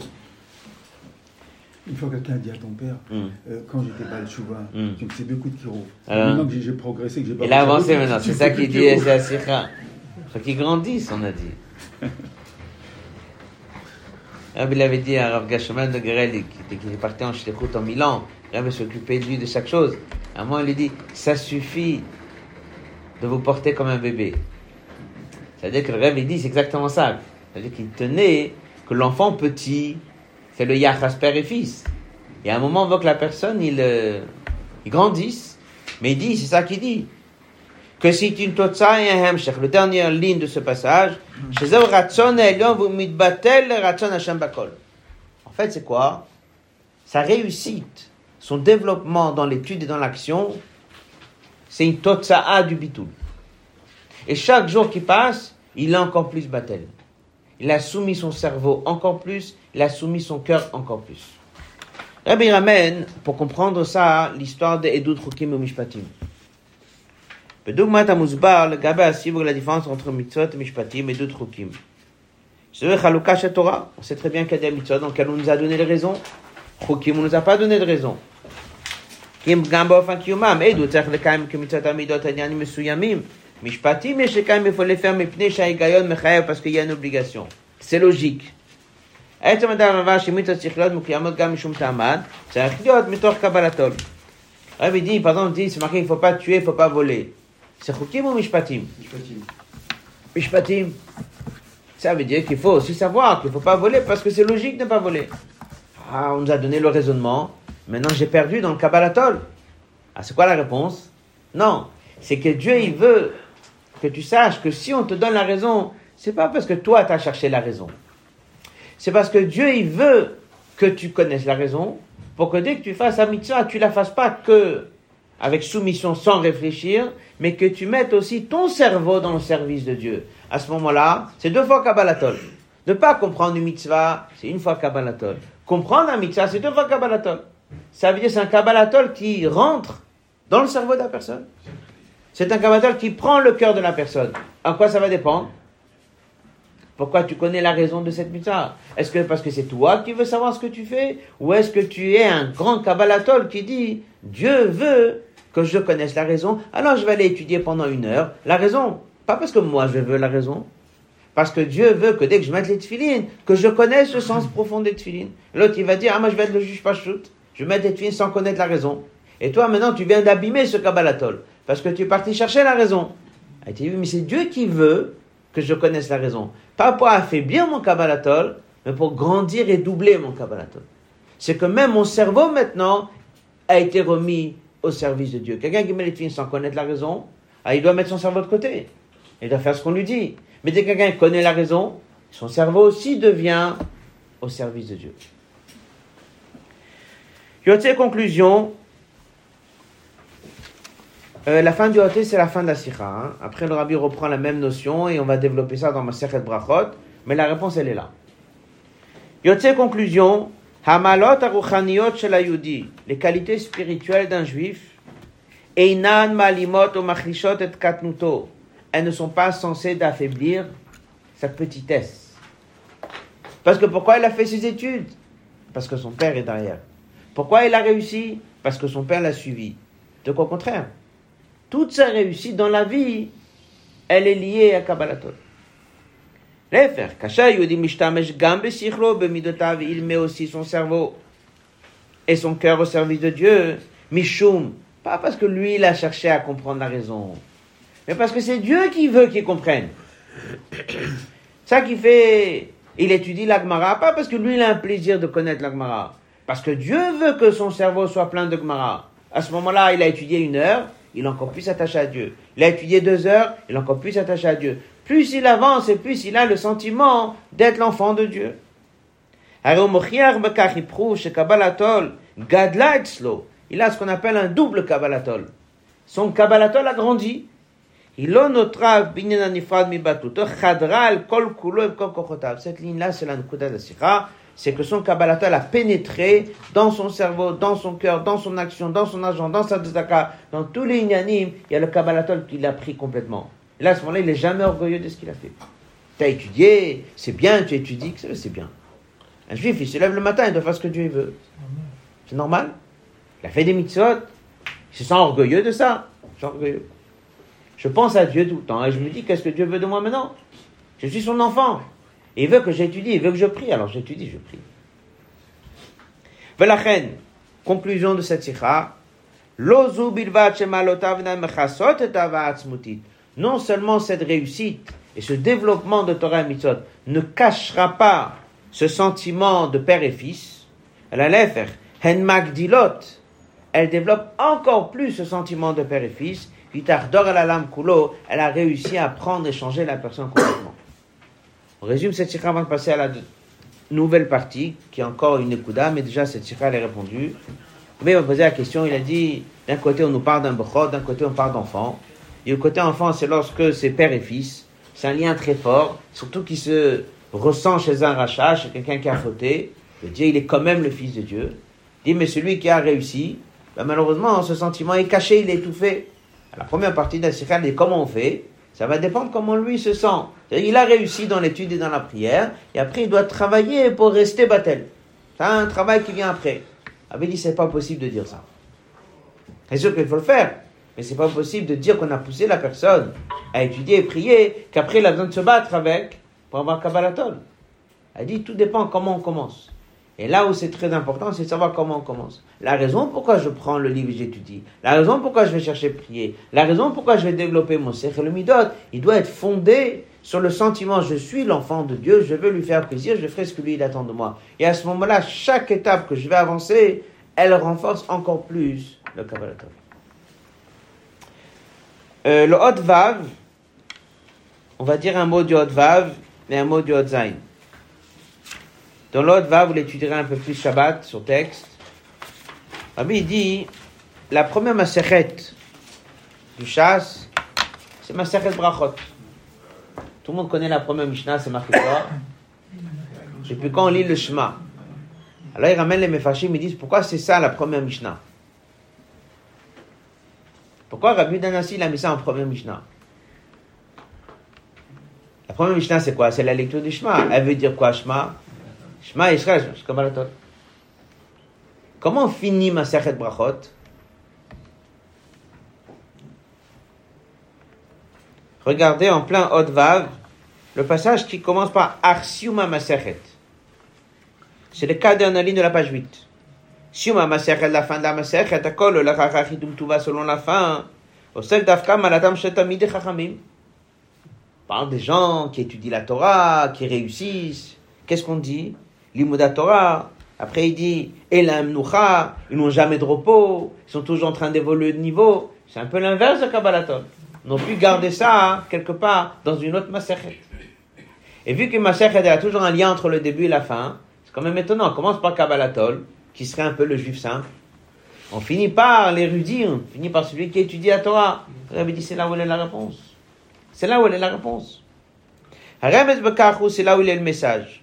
Une fois quelqu'un a dit à ton père, mm. euh, quand j'étais pas le chouva, mm. tu me fais beaucoup de kiro. Maintenant que j'ai progressé, que j'ai pas Il a avancé maintenant, c'est ça qu'il dit, c'est la Sikha faut qu'ils grandissent, on a dit. il avait dit à Rav Gashoman de Gereli, qui était parti en Shlichut en Milan, Rav s'occupait de lui de chaque chose. À un moment, il lui dit, ça suffit de vous porter comme un bébé. C'est-à-dire que le il dit, c'est exactement ça. C'est-à-dire qu'il tenait que l'enfant petit, c'est le yachas père et fils. Et à un moment, on voit que la personne, il, euh, il grandisse. Mais il dit, c'est ça qu'il dit que c'est une totsa et un hemshech. La dernière ligne de ce passage, en fait, c'est quoi? Sa réussite, son développement dans l'étude et dans l'action, c'est une totsa'a du bitul. Et chaque jour qui passe, il a encore plus batel. Il a soumis son cerveau encore plus, il a soumis son cœur encore plus. Rabbi ramène, pour comprendre ça, l'histoire de Edut Rukim et Mishpatim. Bedugmat Amuzbar, le Gabé Asibur, la différence entre Mitzvot, Mishpatim et Edut Rukim. C'est le Chalouka Torah. On sait très bien qu'il y a des Mitzvot dans lesquelles on nous a donné les raisons. Rukim, on nous a pas donné de raisons. Kim Gambof Akiyumam, Edut, c'est le Kaim, que Mitzvot Amidot, Adiani, Mesuyamim. Mishpatim, et Shekaim, il faut les faire, mais Pnei, Shaigayon, Mechaev, parce qu'il y a une obligation. C'est logique. עצם הדבר דבר שמצוות צריך להיות מקוימות גם משום טעמן, צריך להיות מתוך קבלתו. הרב dit, par exemple, dit, c'est marqué, il ne faut pas tuer, il ne faut pas voler. C'est Chukim ou Mishpatim Mishpatim. Ça veut dire qu'il faut aussi savoir qu'il ne faut pas voler parce que c'est logique de ne pas voler. Ah, on nous a donné le raisonnement. Maintenant, j'ai perdu dans le Kabbalatol. Ah, c'est quoi la réponse Non. C'est que Dieu, il veut que tu saches que si on te donne la raison, c'est pas parce que toi, tu as cherché la raison. C'est parce que Dieu, il veut que tu connaisses la raison pour que dès que tu fasses la mitzvah, tu la fasses pas que avec soumission sans réfléchir, mais que tu mettes aussi ton cerveau dans le service de Dieu. À ce moment-là, c'est deux fois Kabbalatol. Ne pas comprendre une mitzvah, c'est une fois Kabbalatol. Comprendre un mitzvah, c'est deux fois Kabbalatol. Ça veut dire c'est un Kabbalatol qui rentre dans le cerveau de la personne. C'est un Kabbalatol qui prend le cœur de la personne. À quoi ça va dépendre? Pourquoi tu connais la raison de cette mitzvah? Est-ce que parce que c'est toi qui veux savoir ce que tu fais? Ou est-ce que tu es un grand Kabbalatol qui dit Dieu veut que je connaisse la raison, alors je vais aller étudier pendant une heure la raison. Pas parce que moi je veux la raison, parce que Dieu veut que dès que je mette les tefilines, que je connaisse le sens profond des tefilines. L'autre, il va dire, ah, moi je vais être le juge pas shoot, je vais mettre les tefilines sans connaître la raison. Et toi, maintenant, tu viens d'abîmer ce Kabbalatol, parce que tu es parti chercher la raison. Ah, dit, mais c'est Dieu qui veut que je connaisse la raison. Pas pour affaiblir mon Kabbalatol, mais pour grandir et doubler mon Kabbalatol. C'est que même mon cerveau, maintenant, a été remis au service de Dieu. Quelqu'un qui met les filles sans connaître la raison, ah, il doit mettre son cerveau de côté. Il doit faire ce qu'on lui dit. Mais dès que quelqu'un connaît la raison, son cerveau aussi devient au service de Dieu. Yoté conclusion. Euh, la fin du Yoté, c'est la fin de la Sikha. Hein. Après, le Rabbi reprend la même notion et on va développer ça dans ma Sechet Brachot. Mais la réponse, elle est là. Yoté conclusion. Hamalot aruchaniot shel les qualités spirituelles d'un juif, einan malimot ou machlishot et katnuto, elles ne sont pas censées d'affaiblir sa petitesse. Parce que pourquoi il a fait ses études? Parce que son père est derrière. Pourquoi il a réussi? Parce que son père l'a suivi. De quoi au contraire Toute sa réussite dans la vie, elle est liée à Kabbalatot. Il met aussi son cerveau et son cœur au service de Dieu. Mishum, pas parce que lui, il a cherché à comprendre la raison, mais parce que c'est Dieu qui veut qu'il comprenne. Ça qui fait, il étudie l'Agmara, pas parce que lui il a un plaisir de connaître l'Agmara, parce que Dieu veut que son cerveau soit plein de Gemara. À ce moment-là, il a étudié une heure, il est encore plus attaché à Dieu. Il a étudié deux heures, il est encore plus attaché à Dieu. Plus il avance et plus il a le sentiment d'être l'enfant de Dieu. Il a ce qu'on appelle un double Kabbalatol. Son Kabbalatol a grandi. Cette ligne-là, c'est la Nukuda de c'est que son Kabbalatol a pénétré dans son cerveau, dans son cœur, dans son action, dans son agent, dans sa tzedaka, dans tous les inanimes, il y a le Kabbalatol qui l'a pris complètement. Et là, à ce moment-là, il n'est jamais orgueilleux de ce qu'il a fait. Tu as étudié, c'est bien, tu étudies, c'est bien. Un juif, il se lève le matin, il doit faire ce que Dieu veut. C'est normal. Il a fait des mitzvot, il se sent orgueilleux de ça. orgueilleux. Je pense à Dieu tout le temps et je me dis, qu'est-ce que Dieu veut de moi maintenant? Je suis son enfant. Il veut que j'étudie, il veut que je prie, alors j'étudie, je prie. reine, conclusion de cette sikha, non seulement cette réussite et ce développement de Torah et Mitzvot ne cachera pas ce sentiment de père et fils, elle allait faire elle développe encore plus ce sentiment de père et fils, elle a réussi à prendre et changer la personne complètement. On résume cette sikha avant de passer à la nouvelle partie, qui est encore une écouda, mais déjà cette sikha elle est répondue. Mais va poser la question, il a dit, d'un côté on nous parle d'un bechot, d'un côté on parle d'enfant. Et le côté enfant, c'est lorsque c'est père et fils. C'est un lien très fort, surtout qui se ressent chez un rachat, chez quelqu'un qui a fauté. Le Dieu, il est quand même le fils de Dieu. Il dit, mais celui qui a réussi, ben malheureusement, ce sentiment est caché, il est étouffé. La première partie de la sikha dit comment on fait? Ça va dépendre comment lui se sent. Il a réussi dans l'étude et dans la prière, et après il doit travailler pour rester battel. C'est un travail qui vient après. Avait dit c'est pas possible de dire ça. C'est sûr qu'il faut le faire, mais c'est pas possible de dire qu'on a poussé la personne à étudier et prier, qu'après il a besoin de se battre avec pour avoir Kabbalatol. Elle dit tout dépend comment on commence. Et là où c'est très important, c'est de savoir comment on commence. La raison pourquoi je prends le livre et j'étudie, la raison pourquoi je vais chercher prier, la raison pourquoi je vais développer mon cercle le midot, il doit être fondé sur le sentiment je suis l'enfant de Dieu, je veux lui faire plaisir, je ferai ce que lui il attend de moi. Et à ce moment-là, chaque étape que je vais avancer, elle renforce encore plus le Kabbalah. Euh, le Hot Vav, on va dire un mot du Hot Vav et un mot du Hot Zain. Dans l'autre va, vous l'étudierez un peu plus Shabbat sur texte. Rabbi il dit, la première maseret du chasse, c'est maseret brachot. Tout le monde connaît la première Mishnah, c'est marqué quoi? Et puis quand on lit le Shema, alors il ramène les Mefashim, ils disent, pourquoi c'est ça la première Mishnah? Pourquoi Rabbi Danassi a mis ça en première Mishnah? La première Mishnah, c'est quoi? C'est la lecture du Shema. Elle veut dire quoi, Shema? Comment finit ma Sechet Brachot? Regardez en plein Hot Vav, le passage qui commence par Arsiuma Masechet. C'est le cas d'un ligne de la page 8. Siuma Masechet, la fin de la Masechet, akol le chachachidum tuva selon la fin. Osek dafka chachamim. Parle des gens qui étudient la Torah, qui réussissent. Qu'est-ce qu'on dit? l'Imoda Torah. Après, il dit Nucha, ils n'ont jamais de repos, ils sont toujours en train d'évoluer de niveau. C'est un peu l'inverse de Kabbalaton. Ils n'ont pu garder ça hein, quelque part dans une autre Masechet. Et vu que Masechet a toujours un lien entre le début et la fin, c'est quand même étonnant. On commence par Kabbalatol, qui serait un peu le juif simple. On finit par l'érudit, on finit par celui qui étudie la Torah. Rabbi dit c'est là où est la réponse. C'est là où est la réponse. c'est là où il est le message.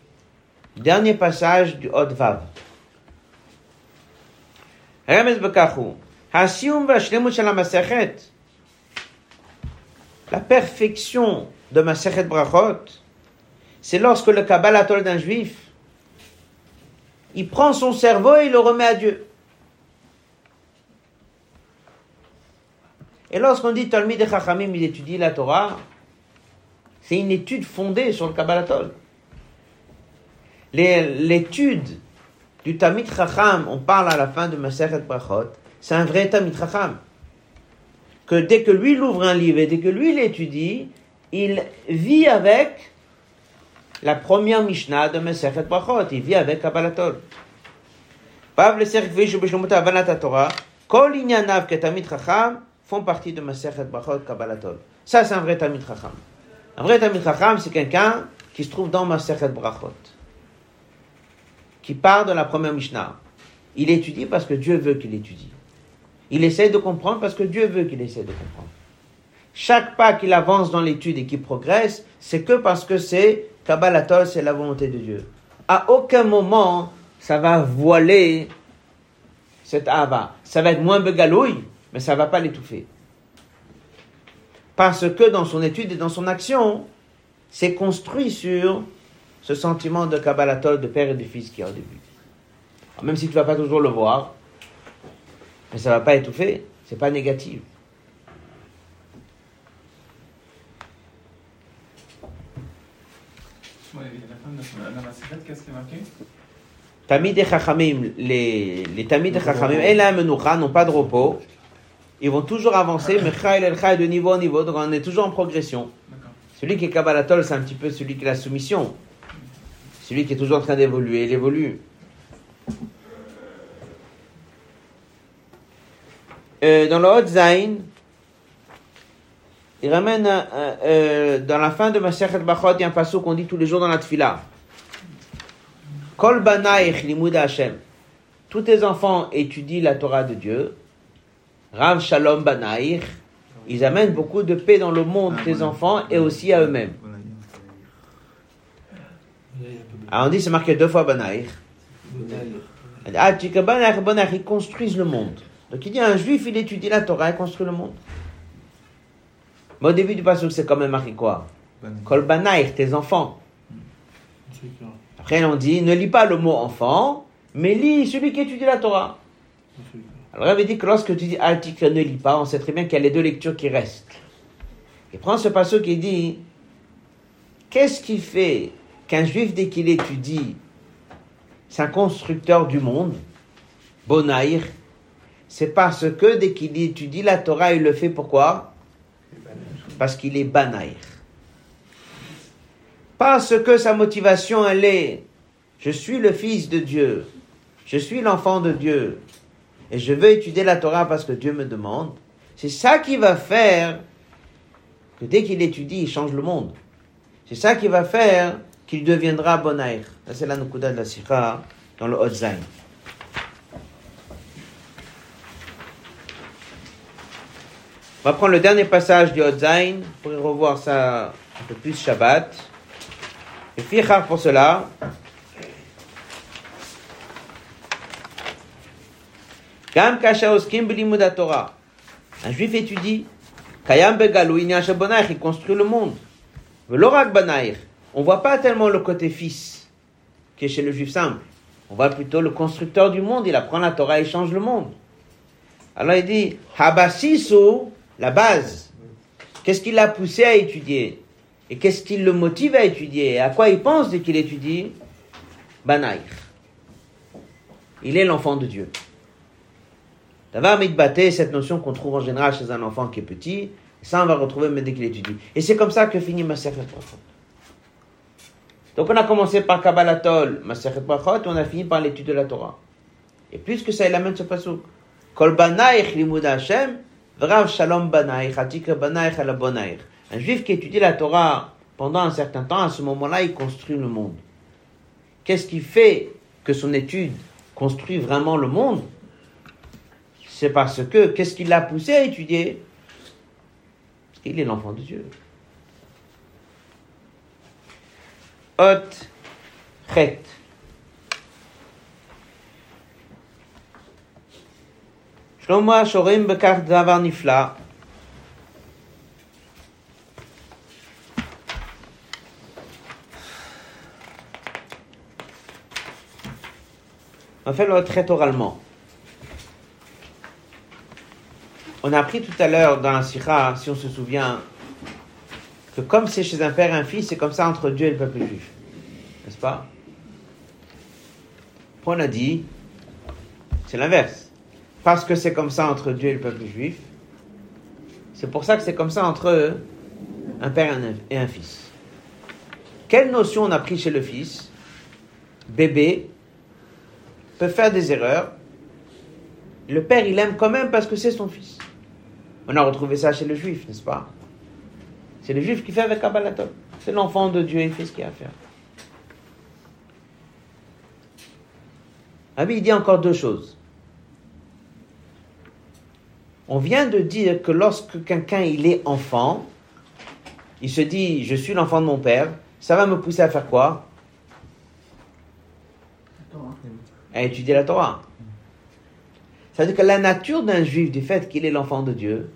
Dernier passage du Hot Vav. La perfection de Masechet Brachot, c'est lorsque le Kabbalatol d'un juif, il prend son cerveau et il le remet à Dieu. Et lorsqu'on dit Talmid et Chachamim, il étudie la Torah, c'est une étude fondée sur le Kabbalatol l'étude du Tamid Chacham, on parle à la fin de Maseret Brachot, c'est un vrai Tamid Chacham. Que dès que lui il ouvre un livre et dès que lui l'étudie, il vit avec la première Mishnah de Mesechet Brachot. Il vit avec Kabbalatol. Pav le Avanat Torah, Kol Inyanav Ketamit Chacham font partie de Mesechet Brachot Kabbalatol. Ça, c'est un vrai Tamit Chacham. Un vrai Tamit Chacham, c'est quelqu'un qui se trouve dans Mesechet Brachot. Qui part de la première Mishnah. Il étudie parce que Dieu veut qu'il étudie. Il essaie de comprendre parce que Dieu veut qu'il essaie de comprendre. Chaque pas qu'il avance dans l'étude et qu'il progresse, c'est que parce que c'est Kabbalatol, c'est la volonté de Dieu. À aucun moment, ça va voiler cette Ava. Ça va être moins begalouille, mais ça ne va pas l'étouffer. Parce que dans son étude et dans son action, c'est construit sur ce sentiment de Kabbalatol, de père et de fils qui est au début. même si tu ne vas pas toujours le voir, mais ça ne va pas étouffer, c'est pas négatif. Tamid et Chachamim, les, les Tamid et Chachamim, n'ont pas de repos. Ils vont toujours avancer, mais de niveau en niveau, donc on est toujours en progression. Celui qui est Kabbalatol, c'est un petit peu celui qui a la soumission. Celui qui est toujours en train d'évoluer, il évolue. Euh, dans le Hot Zain, il ramène euh, euh, dans la fin de Masechet Bachot, il y a un passage qu'on dit tous les jours dans la Tfila. Kol banaich limud Hashem. Tous tes enfants étudient la Torah de Dieu. Rav Shalom banaich. Ils amènent beaucoup de paix dans le monde, tes enfants, et aussi à eux-mêmes. Alors on dit, c'est marqué deux fois banaich. Ah, ils construisent le monde. Donc il dit, un juif, il étudie la Torah, il construit le monde. Mais au début du passage, c'est quand même marqué quoi? Kol banaich, tes enfants. Après, on dit, ne lis pas le mot enfant, mais lis celui qui étudie la Torah. Alors, il avait dit que lorsque tu dis Altik ne lis pas, on sait très bien qu'il y a les deux lectures qui restent. Et prends ce passage qui dit, qu'est-ce qui fait qu'un juif, dès qu'il étudie, c'est un constructeur du monde, Bonaïr, c'est parce que dès qu'il étudie la Torah, il le fait pourquoi? Parce qu'il est Banaïr. Parce que sa motivation, elle est, je suis le fils de Dieu, je suis l'enfant de Dieu, et je veux étudier la Torah parce que Dieu me demande. C'est ça qui va faire que dès qu'il étudie, il change le monde. C'est ça qui va faire qu'il deviendra bonaïr. c'est la Nukuda de la Sikha dans le Zain. On va prendre le dernier passage du Zain pour revoir ça un peu plus Shabbat. Et fichar pour cela. Gam Torah. Un juif étudie. Kayam begalou il construit le monde. Velorak banaïr. On voit pas tellement le côté fils qui est chez le juif simple. On voit plutôt le constructeur du monde. Il apprend la Torah et change le monde. Alors il dit, Habasisu, la base. Qu'est-ce qui l'a poussé à étudier? Et qu'est-ce qui le motive à étudier? Et à quoi il pense dès qu'il étudie? Banaïr. Il est l'enfant de Dieu. Davar mitbate, cette notion qu'on trouve en général chez un enfant qui est petit, ça on va retrouver dès qu'il étudie. Et c'est comme ça que finit ma Brachot. Donc on a commencé par Kabbalatol, Maseret Brachot, on a fini par l'étude de la Torah. Et plus que ça, il amène ce pasuk. Kol banaich limud Hashem, vrav shalom banaich, atik banaich ala bonaich. Un juif qui étudie la Torah pendant un certain temps, à ce moment-là, il construit le monde. Qu'est-ce qui fait que son étude construit vraiment le monde? C'est parce que, qu'est-ce qui l'a poussé à étudier? Parce qu'il est l'enfant de Dieu. Hot, chet. Shlomo Shorim Bekar Davar Nifla. On fait le trait oralement. On a appris tout à l'heure dans la Sira, si on se souvient, que comme c'est chez un père et un fils, c'est comme ça entre Dieu et le peuple juif. N'est-ce pas? On a dit, c'est l'inverse. Parce que c'est comme ça entre Dieu et le peuple juif, c'est pour ça que c'est comme ça entre un père et un fils. Quelle notion on a pris chez le fils? Bébé peut faire des erreurs. Le père, il aime quand même parce que c'est son fils. On a retrouvé ça chez le juif, n'est-ce pas? C'est le juif qui fait avec Kabbalatov. C'est l'enfant de Dieu, il fait ce qu'il a à faire. Ah il dit encore deux choses. On vient de dire que lorsque quelqu'un il est enfant, il se dit je suis l'enfant de mon père, ça va me pousser à faire quoi? À étudier la Torah. Ça veut dire que la nature d'un juif, du fait qu'il est l'enfant de Dieu,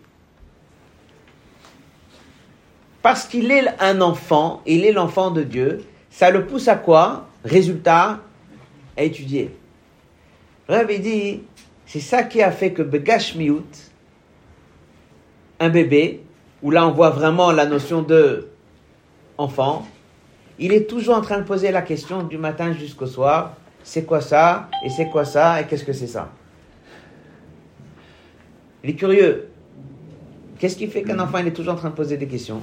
parce qu'il est un enfant, il est l'enfant de Dieu, ça le pousse à quoi? Résultat, à étudier. Le dit, c'est ça qui a fait que Begashmiut, un bébé, où là on voit vraiment la notion de enfant, il est toujours en train de poser la question du matin jusqu'au soir, c'est quoi ça, et c'est quoi ça, et qu'est-ce que c'est ça? Il est curieux. Qu'est-ce qui fait qu'un enfant est toujours en train de poser des questions?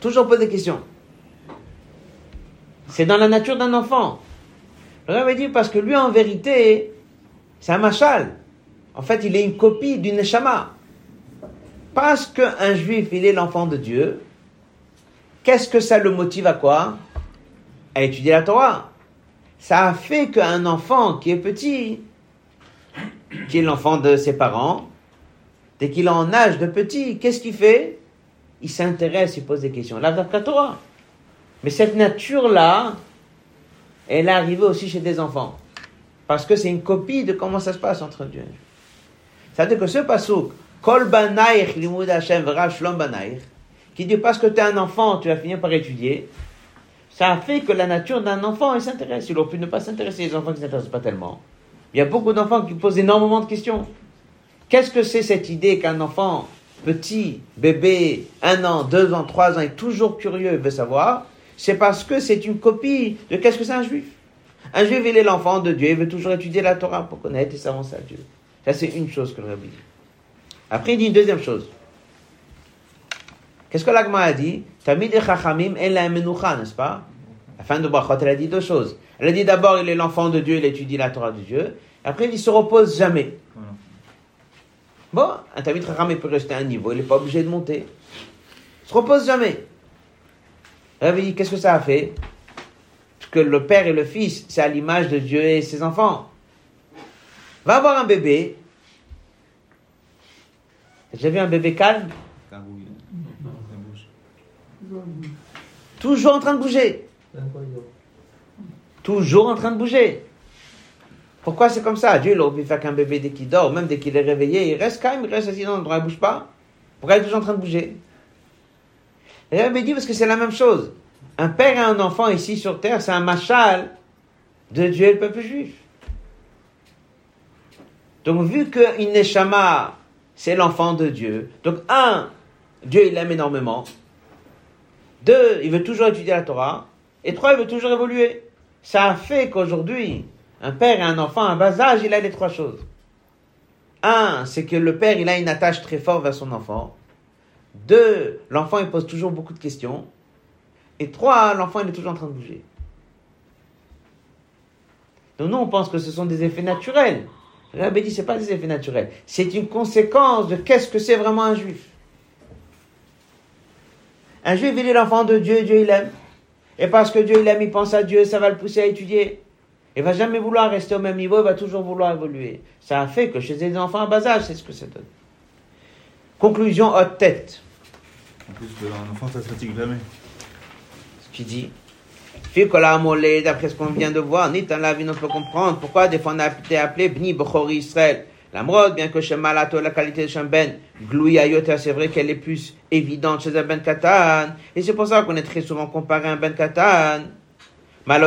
Toujours poser des questions. C'est dans la nature d'un enfant. Le dit parce que lui en vérité, c'est un machal. En fait, il est une copie d'une neshama. Parce qu'un juif, il est l'enfant de Dieu, qu'est-ce que ça le motive à quoi? À étudier la Torah. Ça a fait qu'un enfant qui est petit, qui est l'enfant de ses parents, dès qu'il est en âge de petit, qu'est-ce qu'il fait? Il s'intéresse, il pose des questions. Là, la Torah. Mais cette nature-là, elle est arrivée aussi chez des enfants. Parce que c'est une copie de comment ça se passe entre Dieu et Dieu. Ça veut dire que ce pasouk, Kol limud Hashem shlom qui dit parce que tu es un enfant, tu vas finir par étudier, ça a fait que la nature d'un enfant, il s'intéresse. Il aurait pu ne pas s'intéresser, les enfants qui ne s'intéressent pas tellement. Il y a beaucoup d'enfants qui posent énormément de questions. Qu'est-ce que c'est cette idée qu'un enfant petit, bébé, un an, deux ans, trois ans, est toujours curieux et veut savoir C'est parce que c'est une copie de qu'est-ce que c'est un juif? Un juif, il est l'enfant de Dieu, il veut toujours étudier la Torah pour connaître et s'avancer à Dieu. Ça, c'est une chose que le rabbi dit. Après, il dit une deuxième chose. Qu'est-ce que l'agma a dit? Tamid et Chachamim et la n'est-ce pas? La fin de Brachot, elle a dit deux choses. Elle a dit d'abord, il est l'enfant de Dieu, il étudie la Torah de Dieu. Après, il ne se repose jamais. Bon, un Tamid Chachamim peut rester à un niveau, il n'est pas obligé de monter. Il se repose jamais. Dit, qu'est-ce que ça a fait? Parce que le père et le fils, c'est à l'image de Dieu et ses enfants. Va avoir un bébé, j'ai vu un bébé calme Toujours en train de bouger. Toujours en train de bouger. Pourquoi c'est comme ça? Dieu aurait pu faire qu'un bébé dès qu'il dort, même dès qu'il est réveillé, il reste calme, il reste assis dans l'endroit, il ne bouge pas. Pourquoi il est toujours en train de bouger? Et il dit parce que c'est la même chose. Un père et un enfant ici sur terre, c'est un machal de Dieu et le peuple juif. Donc vu qu'une neshama c'est l'enfant de Dieu. Donc, un, Dieu, il l'aime énormément. Deux, il veut toujours étudier la Torah. Et trois, il veut toujours évoluer. Ça a fait qu'aujourd'hui, un père et un enfant à bas âge, il a les trois choses. Un, c'est que le père, il a une attache très forte vers son enfant. Deux, l'enfant, il pose toujours beaucoup de questions. Et trois, l'enfant, il est toujours en train de bouger. Donc nous, on pense que ce sont des effets naturels. Rabbi dit, ce pas des effets naturels. C'est une conséquence de qu'est-ce que c'est vraiment un juif. Un juif, il est l'enfant de Dieu, Dieu il aime. Et parce que Dieu il aime, il pense à Dieu, ça va le pousser à étudier. Il va jamais vouloir rester au même niveau, il va toujours vouloir évoluer. Ça a fait que chez les enfants à bas âge, c'est ce que ça donne. Conclusion haute tête. En plus, un enfant, ça se fatigue jamais. Ce qu'il dit d'après ce qu'on vient de voir, ni dans la vie, on peut comprendre pourquoi des fois on a été appelé Bni Bechori Israël. La mode, bien que chez Malato, la qualité de Shamben, Glouya c'est vrai qu'elle est plus évidente chez un Ben Katan. Et c'est pour ça qu'on est très souvent comparé à un Ben Katan. Les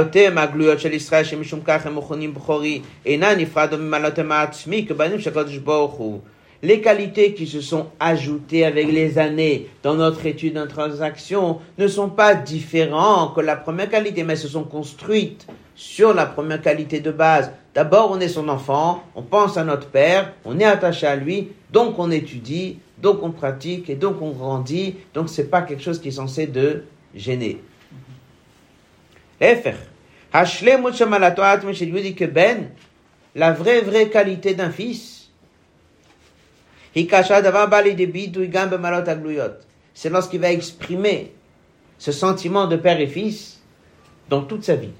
qualités qui se sont ajoutées avec les années dans notre étude en transaction ne sont pas différentes que la première qualité, mais se sont construites sur la première qualité de base. D'abord, on est son enfant, on pense à notre père, on est attaché à lui, donc on étudie, donc on pratique, et donc on grandit, donc c'est pas quelque chose qui est censé de gêner. Lui dit que Ben, la vraie, vraie qualité d'un fils, c'est lorsqu'il va exprimer ce sentiment de père et fils dans toute sa vie.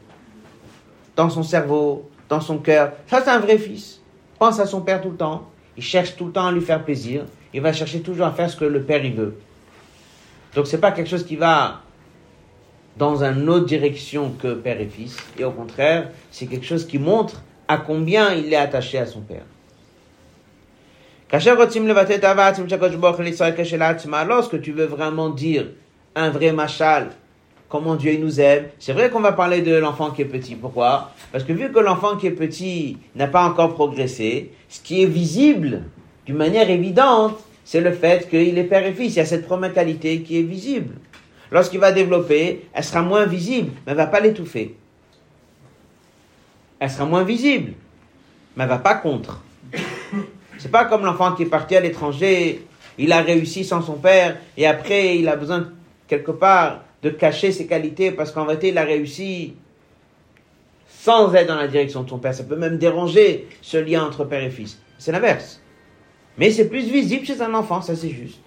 Dans son cerveau, dans son cœur. Ça, c'est un vrai fils. Pense à son père tout le temps. Il cherche tout le temps à lui faire plaisir. Il va chercher toujours à faire ce que le père il veut. Donc c'est pas quelque chose qui va dans une autre direction que père et fils. Et au contraire, c'est quelque chose qui montre à combien il est attaché à son père. Lorsque tu veux vraiment dire un vrai machal, comment Dieu nous aime, c'est vrai qu'on va parler de l'enfant qui est petit. Pourquoi? Parce que vu que l'enfant qui est petit n'a pas encore progressé, ce qui est visible d'une manière évidente, c'est le fait qu'il est père et fils. Il y a cette première qualité qui est visible. Lorsqu'il va développer, elle sera moins visible, mais elle va pas l'étouffer. Elle sera moins visible, mais elle va pas contre. C'est pas comme l'enfant qui est parti à l'étranger, il a réussi sans son père, et après il a besoin quelque part de cacher ses qualités parce qu'en réalité il a réussi sans être dans la direction de son père. Ça peut même déranger ce lien entre père et fils. C'est l'inverse. Mais c'est plus visible chez un enfant, ça c'est juste.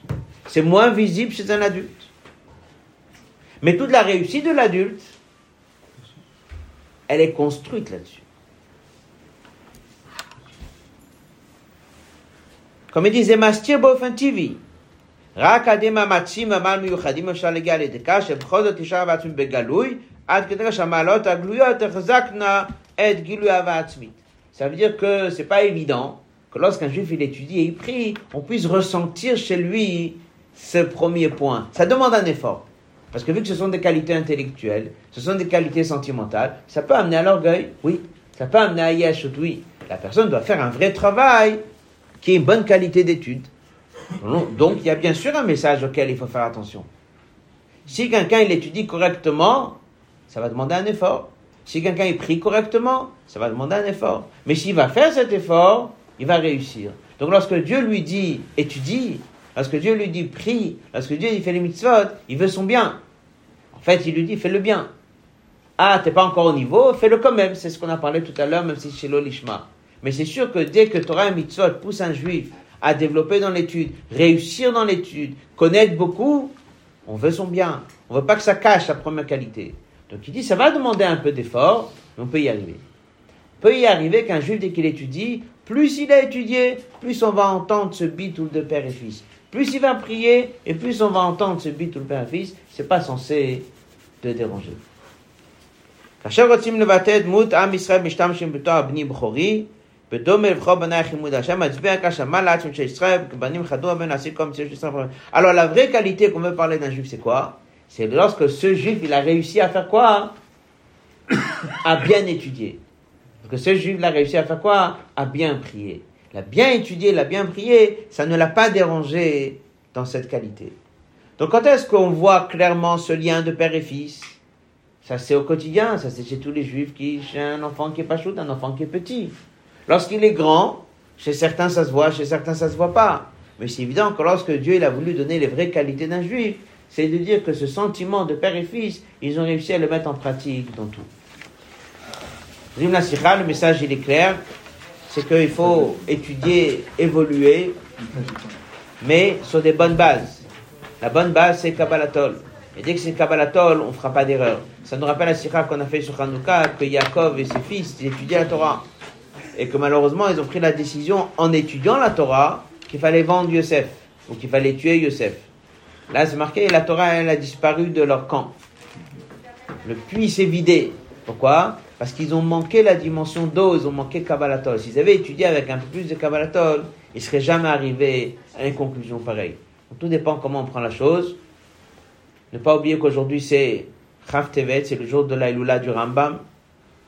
C'est moins visible chez un adulte. Mais toute la réussite de l'adulte, elle est construite là-dessus. Comme il disait Mastir Bofen TV, רק על ידי מאמצים ומעל מיוחדים אפשר להגיע לידי כך שבכל זאת תשאר בעצמי בגלוי, עד כדי שהמעלות הגלויות תחזקנה את גילוי אהבה עצמית. Ça veut dire que c'est pas évident que lorsqu'un juif il étudie et il prie, on puisse ressentir chez lui ce premier point. Ça demande un effort. Parce que vu que ce sont des qualités intellectuelles, ce sont des qualités sentimentales, ça peut amener à l'orgueil, oui. Ça peut amener à yesh, oui. La personne doit faire un vrai travail qui est une bonne qualité d'étude. Donc il y a bien sûr un message auquel il faut faire attention. Si quelqu'un il étudie correctement, ça va demander un effort. Si quelqu'un il prie correctement, ça va demander un effort. Mais s'il va faire cet effort, il va réussir. Donc lorsque Dieu lui dit étudie, Lorsque Dieu lui dit prie, lorsque Dieu lui fait les mitzvot, il veut son bien. En fait, il lui dit fais le bien. Ah, t'es pas encore au niveau, fais-le quand même. C'est ce qu'on a parlé tout à l'heure, même si c'est l'olishma. Mais c'est sûr que dès que Torah et mitzvot pousse un juif à développer dans l'étude, réussir dans l'étude, connaître beaucoup, on veut son bien. On veut pas que ça cache sa première qualité. Donc il dit, ça va demander un peu d'effort, mais on peut y arriver. On peut y arriver qu'un juif, dès qu'il étudie, plus il a étudié, plus on va entendre ce bitoul de père et fils. Plus il va prier, et plus on va entendre ce bit ou le père fils, c'est pas censé te déranger. כאשר רוצים לבטא דמות עם ישראל משתמשים בתואר בני בכורי, בדומה לבחור בני חימוד השם, מצביע כשמה לעצמם של ישראל, בנים חדור בן עשי כל מציאות של ישראל. Alors la vraie qualité qu'on veut parler d'un juif, c'est quoi C'est lorsque ce juif, il a réussi à faire quoi À bien étudier. Parce que ce juif, il a réussi à faire quoi À bien prier l'a bien étudié, l'a bien prié, ça ne l'a pas dérangé dans cette qualité. Donc quand est-ce qu'on voit clairement ce lien de père et fils? Ça c'est au quotidien, ça c'est chez tous les juifs qui, chez un enfant qui est pas un enfant qui est petit. Lorsqu'il est grand, chez certains ça se voit, chez certains ça se voit pas. Mais c'est évident que lorsque Dieu il a voulu donner les vraies qualités d'un juif, c'est de dire que ce sentiment de père et fils, ils ont réussi à le mettre en pratique dans tout. le message il est clair, c'est qu'il faut étudier, évoluer, mais sur des bonnes bases. La bonne base, c'est Kabbalatol. Et dès que c'est Kabbalatol, on ne fera pas d'erreur. Ça nous rappelle la sira qu'on a fait sur Hanouka, que Yaakov et ses fils étudiaient la Torah. Et que malheureusement, ils ont pris la décision, en étudiant la Torah, qu'il fallait vendre Yosef, ou qu'il fallait tuer Yosef. Là, c'est marqué, la Torah, elle a disparu de leur camp. Le puits s'est vidé. Pourquoi? Parce qu'ils ont manqué la dimension d'eau, ils ont manqué Kabbalatol. S'ils avaient étudié avec un peu plus de Kabbalatol, ils ne seraient jamais arrivés à une conclusion pareille. tout dépend comment on prend la chose. Ne pas oublier qu'aujourd'hui c'est Chav Tevet, c'est le jour de l'Aïloula du Rambam.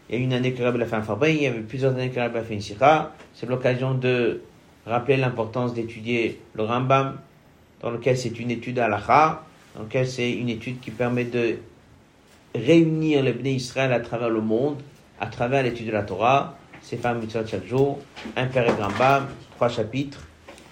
Il y a une année que a fait un fabrique, il y avait plusieurs années que Rabbi a fait une sira. C'est l'occasion de rappeler l'importance d'étudier le Rambam, dans lequel c'est une étude à l'Acha, dans lequel c'est une étude qui permet de réunir les Bnei Israël à travers le monde, à travers l'étude de la Torah, c'est femmes mitzvot chaque jour, un père et grand trois chapitres,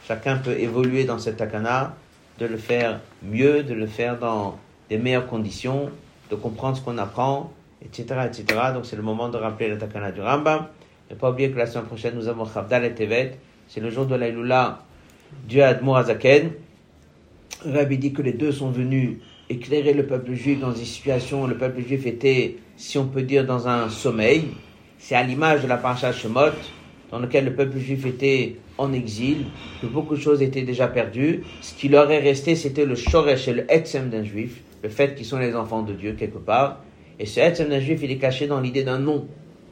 chacun peut évoluer dans cette takana, de le faire mieux, de le faire dans des meilleures conditions, de comprendre ce qu'on apprend, etc., etc. Donc c'est le moment de rappeler la takana du Rambam. Ne pas oublier que la semaine prochaine, nous avons Chavdal et Tevet. C'est le jour de l'Aïloula du Admour Azaken. Rabbi dit que les deux sont venus éclairer le peuple juif dans une situation où le peuple juif était, si on peut dire, dans un sommeil. C'est à l'image de la parasha Shemot, dans lequel le peuple juif était en exil, que beaucoup de choses étaient déjà perdues. Ce qui leur est resté, c'était le shoresh et le etzem d'un juif, le fait qu'ils sont les enfants de Dieu quelque part. Et ce etzem d'un juif, il est caché dans l'idée d'un nom.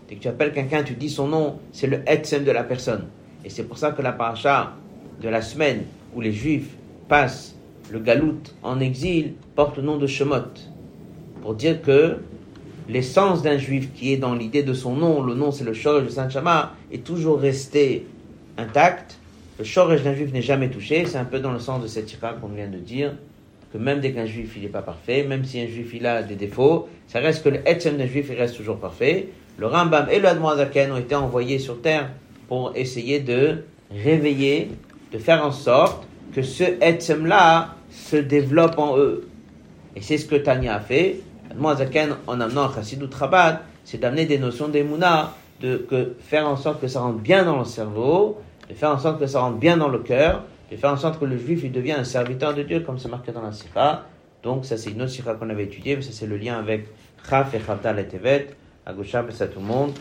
Dès que tu appelles quelqu'un, tu dis son nom, c'est le etzem de la personne. Et c'est pour ça que la paracha de la semaine où les juifs passent le galout en exil porte le nom de Shemot. Pour dire que l'essence d'un juif qui est dans l'idée de son nom, le nom c'est le Shoresh de Saint Shama, est toujours resté intact. Le Shoresh d'un juif n'est jamais touché. C'est un peu dans le sens de cette ira qu'on vient de dire, que même dès qu'un juif il n'est pas parfait, même si un juif il a des défauts, ça reste que le Etzem d'un juif il reste toujours parfait. Le Rambam et le Admoazaken ont été envoyés sur terre pour essayer de réveiller, de faire en sorte que ce Etzem là se développe en eux. Et c'est ce que Tanya a fait. Zaken, en amenant Chassidut Rabat, c'est d'amener des notions d'Emouna, de que, faire en sorte que ça rentre bien dans le cerveau, de faire en sorte que ça rentre bien dans le cœur, de faire en sorte que le juif il devient un serviteur de Dieu, comme c'est marqué dans la Sikha. Donc, ça, c'est une autre Sikha qu'on avait étudiée, mais ça, c'est le lien avec Chaf et Chavdal et Tevet. Gauche, ça tout le monde.